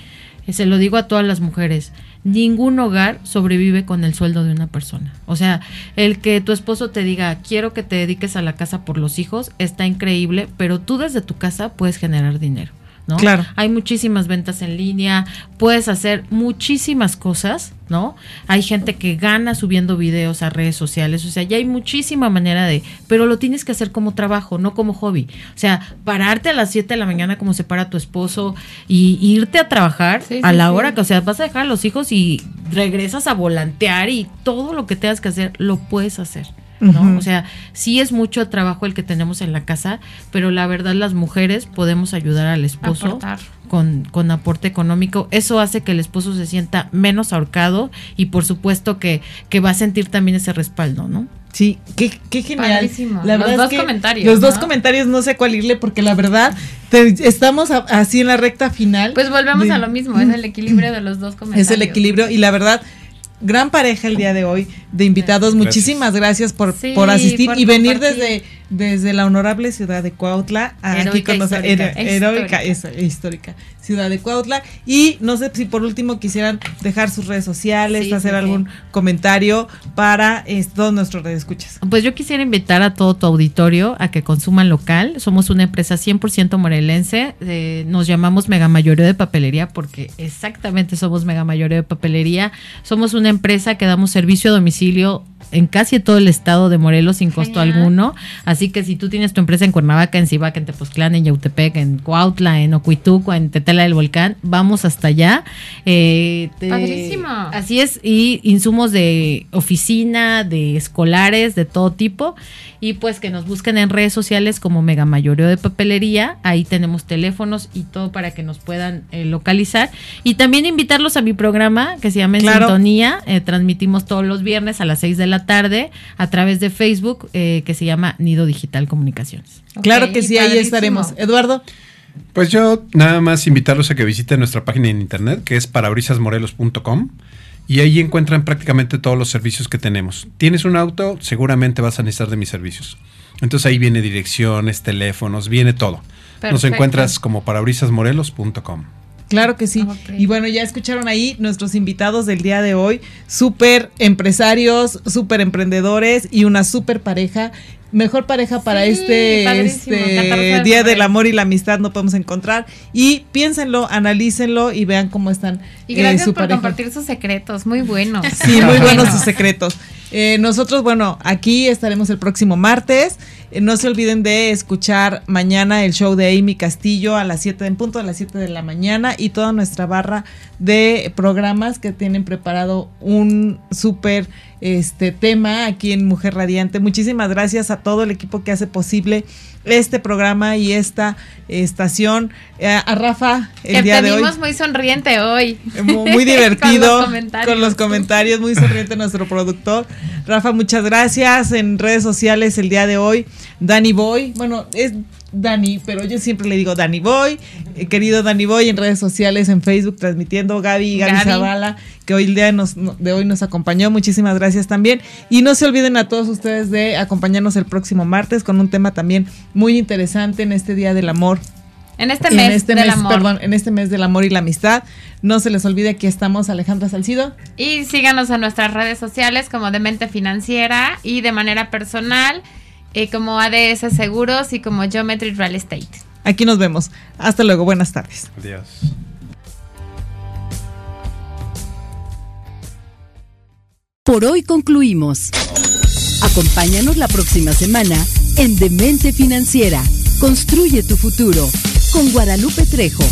C: eh, se lo digo a todas las mujeres, ningún hogar sobrevive con el sueldo de una persona. O sea, el que tu esposo te diga, quiero que te dediques a la casa por los hijos, está increíble, pero tú desde tu casa puedes generar dinero. ¿No?
A: Claro.
C: Hay muchísimas ventas en línea, puedes hacer muchísimas cosas, ¿no? Hay gente que gana subiendo videos a redes sociales, o sea, ya hay muchísima manera de, pero lo tienes que hacer como trabajo, no como hobby. O sea, pararte a las 7 de la mañana como se para tu esposo y irte a trabajar
B: Sí,
C: a
B: sí,
C: la
B: sí.
C: hora que, o sea, vas a dejar a los hijos y regresas a volantear y todo lo que tengas que hacer, lo puedes hacer. ¿No? O sea, sí es mucho trabajo el que tenemos en la casa, pero la verdad las mujeres podemos ayudar al esposo
B: Aportar.
C: con, con aporte económico. Eso hace que el esposo se sienta menos ahorcado y por supuesto que, que va a sentir también ese respaldo, ¿no?
A: Sí, qué, qué genial.
B: Padrísimo.
A: La
B: Los
A: verdad es
B: dos
A: que
B: comentarios,
A: Los dos comentarios no sé cuál irle porque la verdad te- estamos a- así en la recta final.
B: Pues volvemos
A: de-
B: a lo mismo, es el equilibrio de los dos comentarios.
A: Es el equilibrio y la verdad, gran pareja el día de hoy de invitados.
D: Gracias.
A: Muchísimas gracias por,
B: Sí,
A: por asistir
B: por
A: y venir desde, desde la honorable ciudad de Cuautla a aquí con nosotros-
B: histórica.
A: hero- heroica,
B: Histórica.
A: eso, histórica ciudad de Cuautla. Y no sé si por último quisieran dejar sus redes sociales,
B: Sí,
A: hacer
B: sí,
A: algún comentario para eh, todos nuestros radioescuchas.
C: Pues yo quisiera invitar a todo tu auditorio a que consuman local. Somos una empresa 100% morelense. Eh, nos llamamos Mega Mayoreo de Papelería porque exactamente somos Mega Mayoreo de Papelería. Somos una empresa que damos servicio a domicilio en casi todo el estado de Morelos sin costo
B: Genial.
C: alguno. Así que si tú tienes tu empresa en Cuernavaca, en Cibaca, en Tepoztlán, en Yautepec, en Cuautla, en Ocuituco, en Tetela del Volcán, vamos hasta allá. Eh, te-. Así es, y insumos de oficina, de escolares, de todo tipo. Y pues que nos busquen en redes sociales como Mega Mayoreo de Papelería. Ahí tenemos teléfonos y todo para que nos puedan eh, localizar. Y también invitarlos a mi programa que se llama En
A: Claro.
C: Sintonía. Eh, transmitimos todos los viernes a las 6 de la tarde a través de Facebook eh, que se llama Nido Digital Comunicaciones.
A: Claro que sí, ahí estaremos. Eduardo.
D: Pues yo nada más invitarlos a que visiten nuestra página en internet, que es parabrisasmorelos.com, y ahí encuentran prácticamente todos los servicios que tenemos. Tienes un auto, seguramente vas a necesitar de mis servicios. Entonces ahí viene direcciones, teléfonos, viene todo. Nos encuentras como parabrisasmorelos.com.
A: Claro que sí. Y bueno, ya escucharon ahí nuestros invitados del día de hoy, súper empresarios, súper emprendedores y una súper pareja. Mejor pareja para
B: Sí,
A: este, este
B: 14 de
A: Día del. Amor y la Amistad no podemos encontrar. Y piénsenlo, analícenlo y vean cómo están
B: Y
A: eh,
B: gracias
A: su
B: por
A: pareja.
B: compartir sus secretos, muy buenos.
A: Sí, muy buenos
B: Bueno.
A: sus secretos. Eh, nosotros, bueno, aquí estaremos el próximo martes. Eh, no se olviden de escuchar mañana el show de Amy Castillo a las 7 en punto, a las 7 de la mañana y toda nuestra barra de programas que tienen preparado un súper este tema aquí en Mujer Radiante. Muchísimas gracias a todo el equipo que hace posible este programa y esta estación. Eh, a Rafa, el
B: que
A: día de hoy.
B: muy sonriente hoy.
A: Muy, muy divertido.
B: Con los comentarios.
A: con los comentarios, muy sonriente nuestro productor. Rafa, muchas gracias. En redes sociales el día de hoy, Dani Boy. Bueno, es Dani, pero yo siempre le digo Dani Boy. Eh, querido Dani Boy, en redes sociales, en Facebook, transmitiendo. Gaby, Gaby,
B: Gaby.
A: Zavala, que hoy el día nos- no- de hoy nos acompañó. Muchísimas gracias también. Y no se olviden a todos ustedes de acompañarnos el próximo martes con un tema también muy interesante en este Día del Amor
B: En este
A: en
B: mes
A: este
B: del
A: mes,
B: amor.
A: perdón, en este mes del amor y la amistad. No se les olvide que estamos Alejandra Salcido.
B: Y síganos en nuestras redes sociales como Demente Financiera y de manera personal eh, como ADS Seguros y como Geometry Real Estate.
A: Aquí nos vemos. Hasta luego, buenas tardes.
D: Adiós.
E: Por hoy concluimos. Acompáñanos la próxima semana en Demente Financiera. Construye tu futuro con Guadalupe Trejo.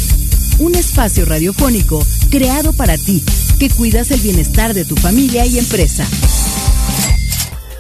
E: Un espacio radiofónico creado para ti, que cuidas el bienestar de tu familia y empresa.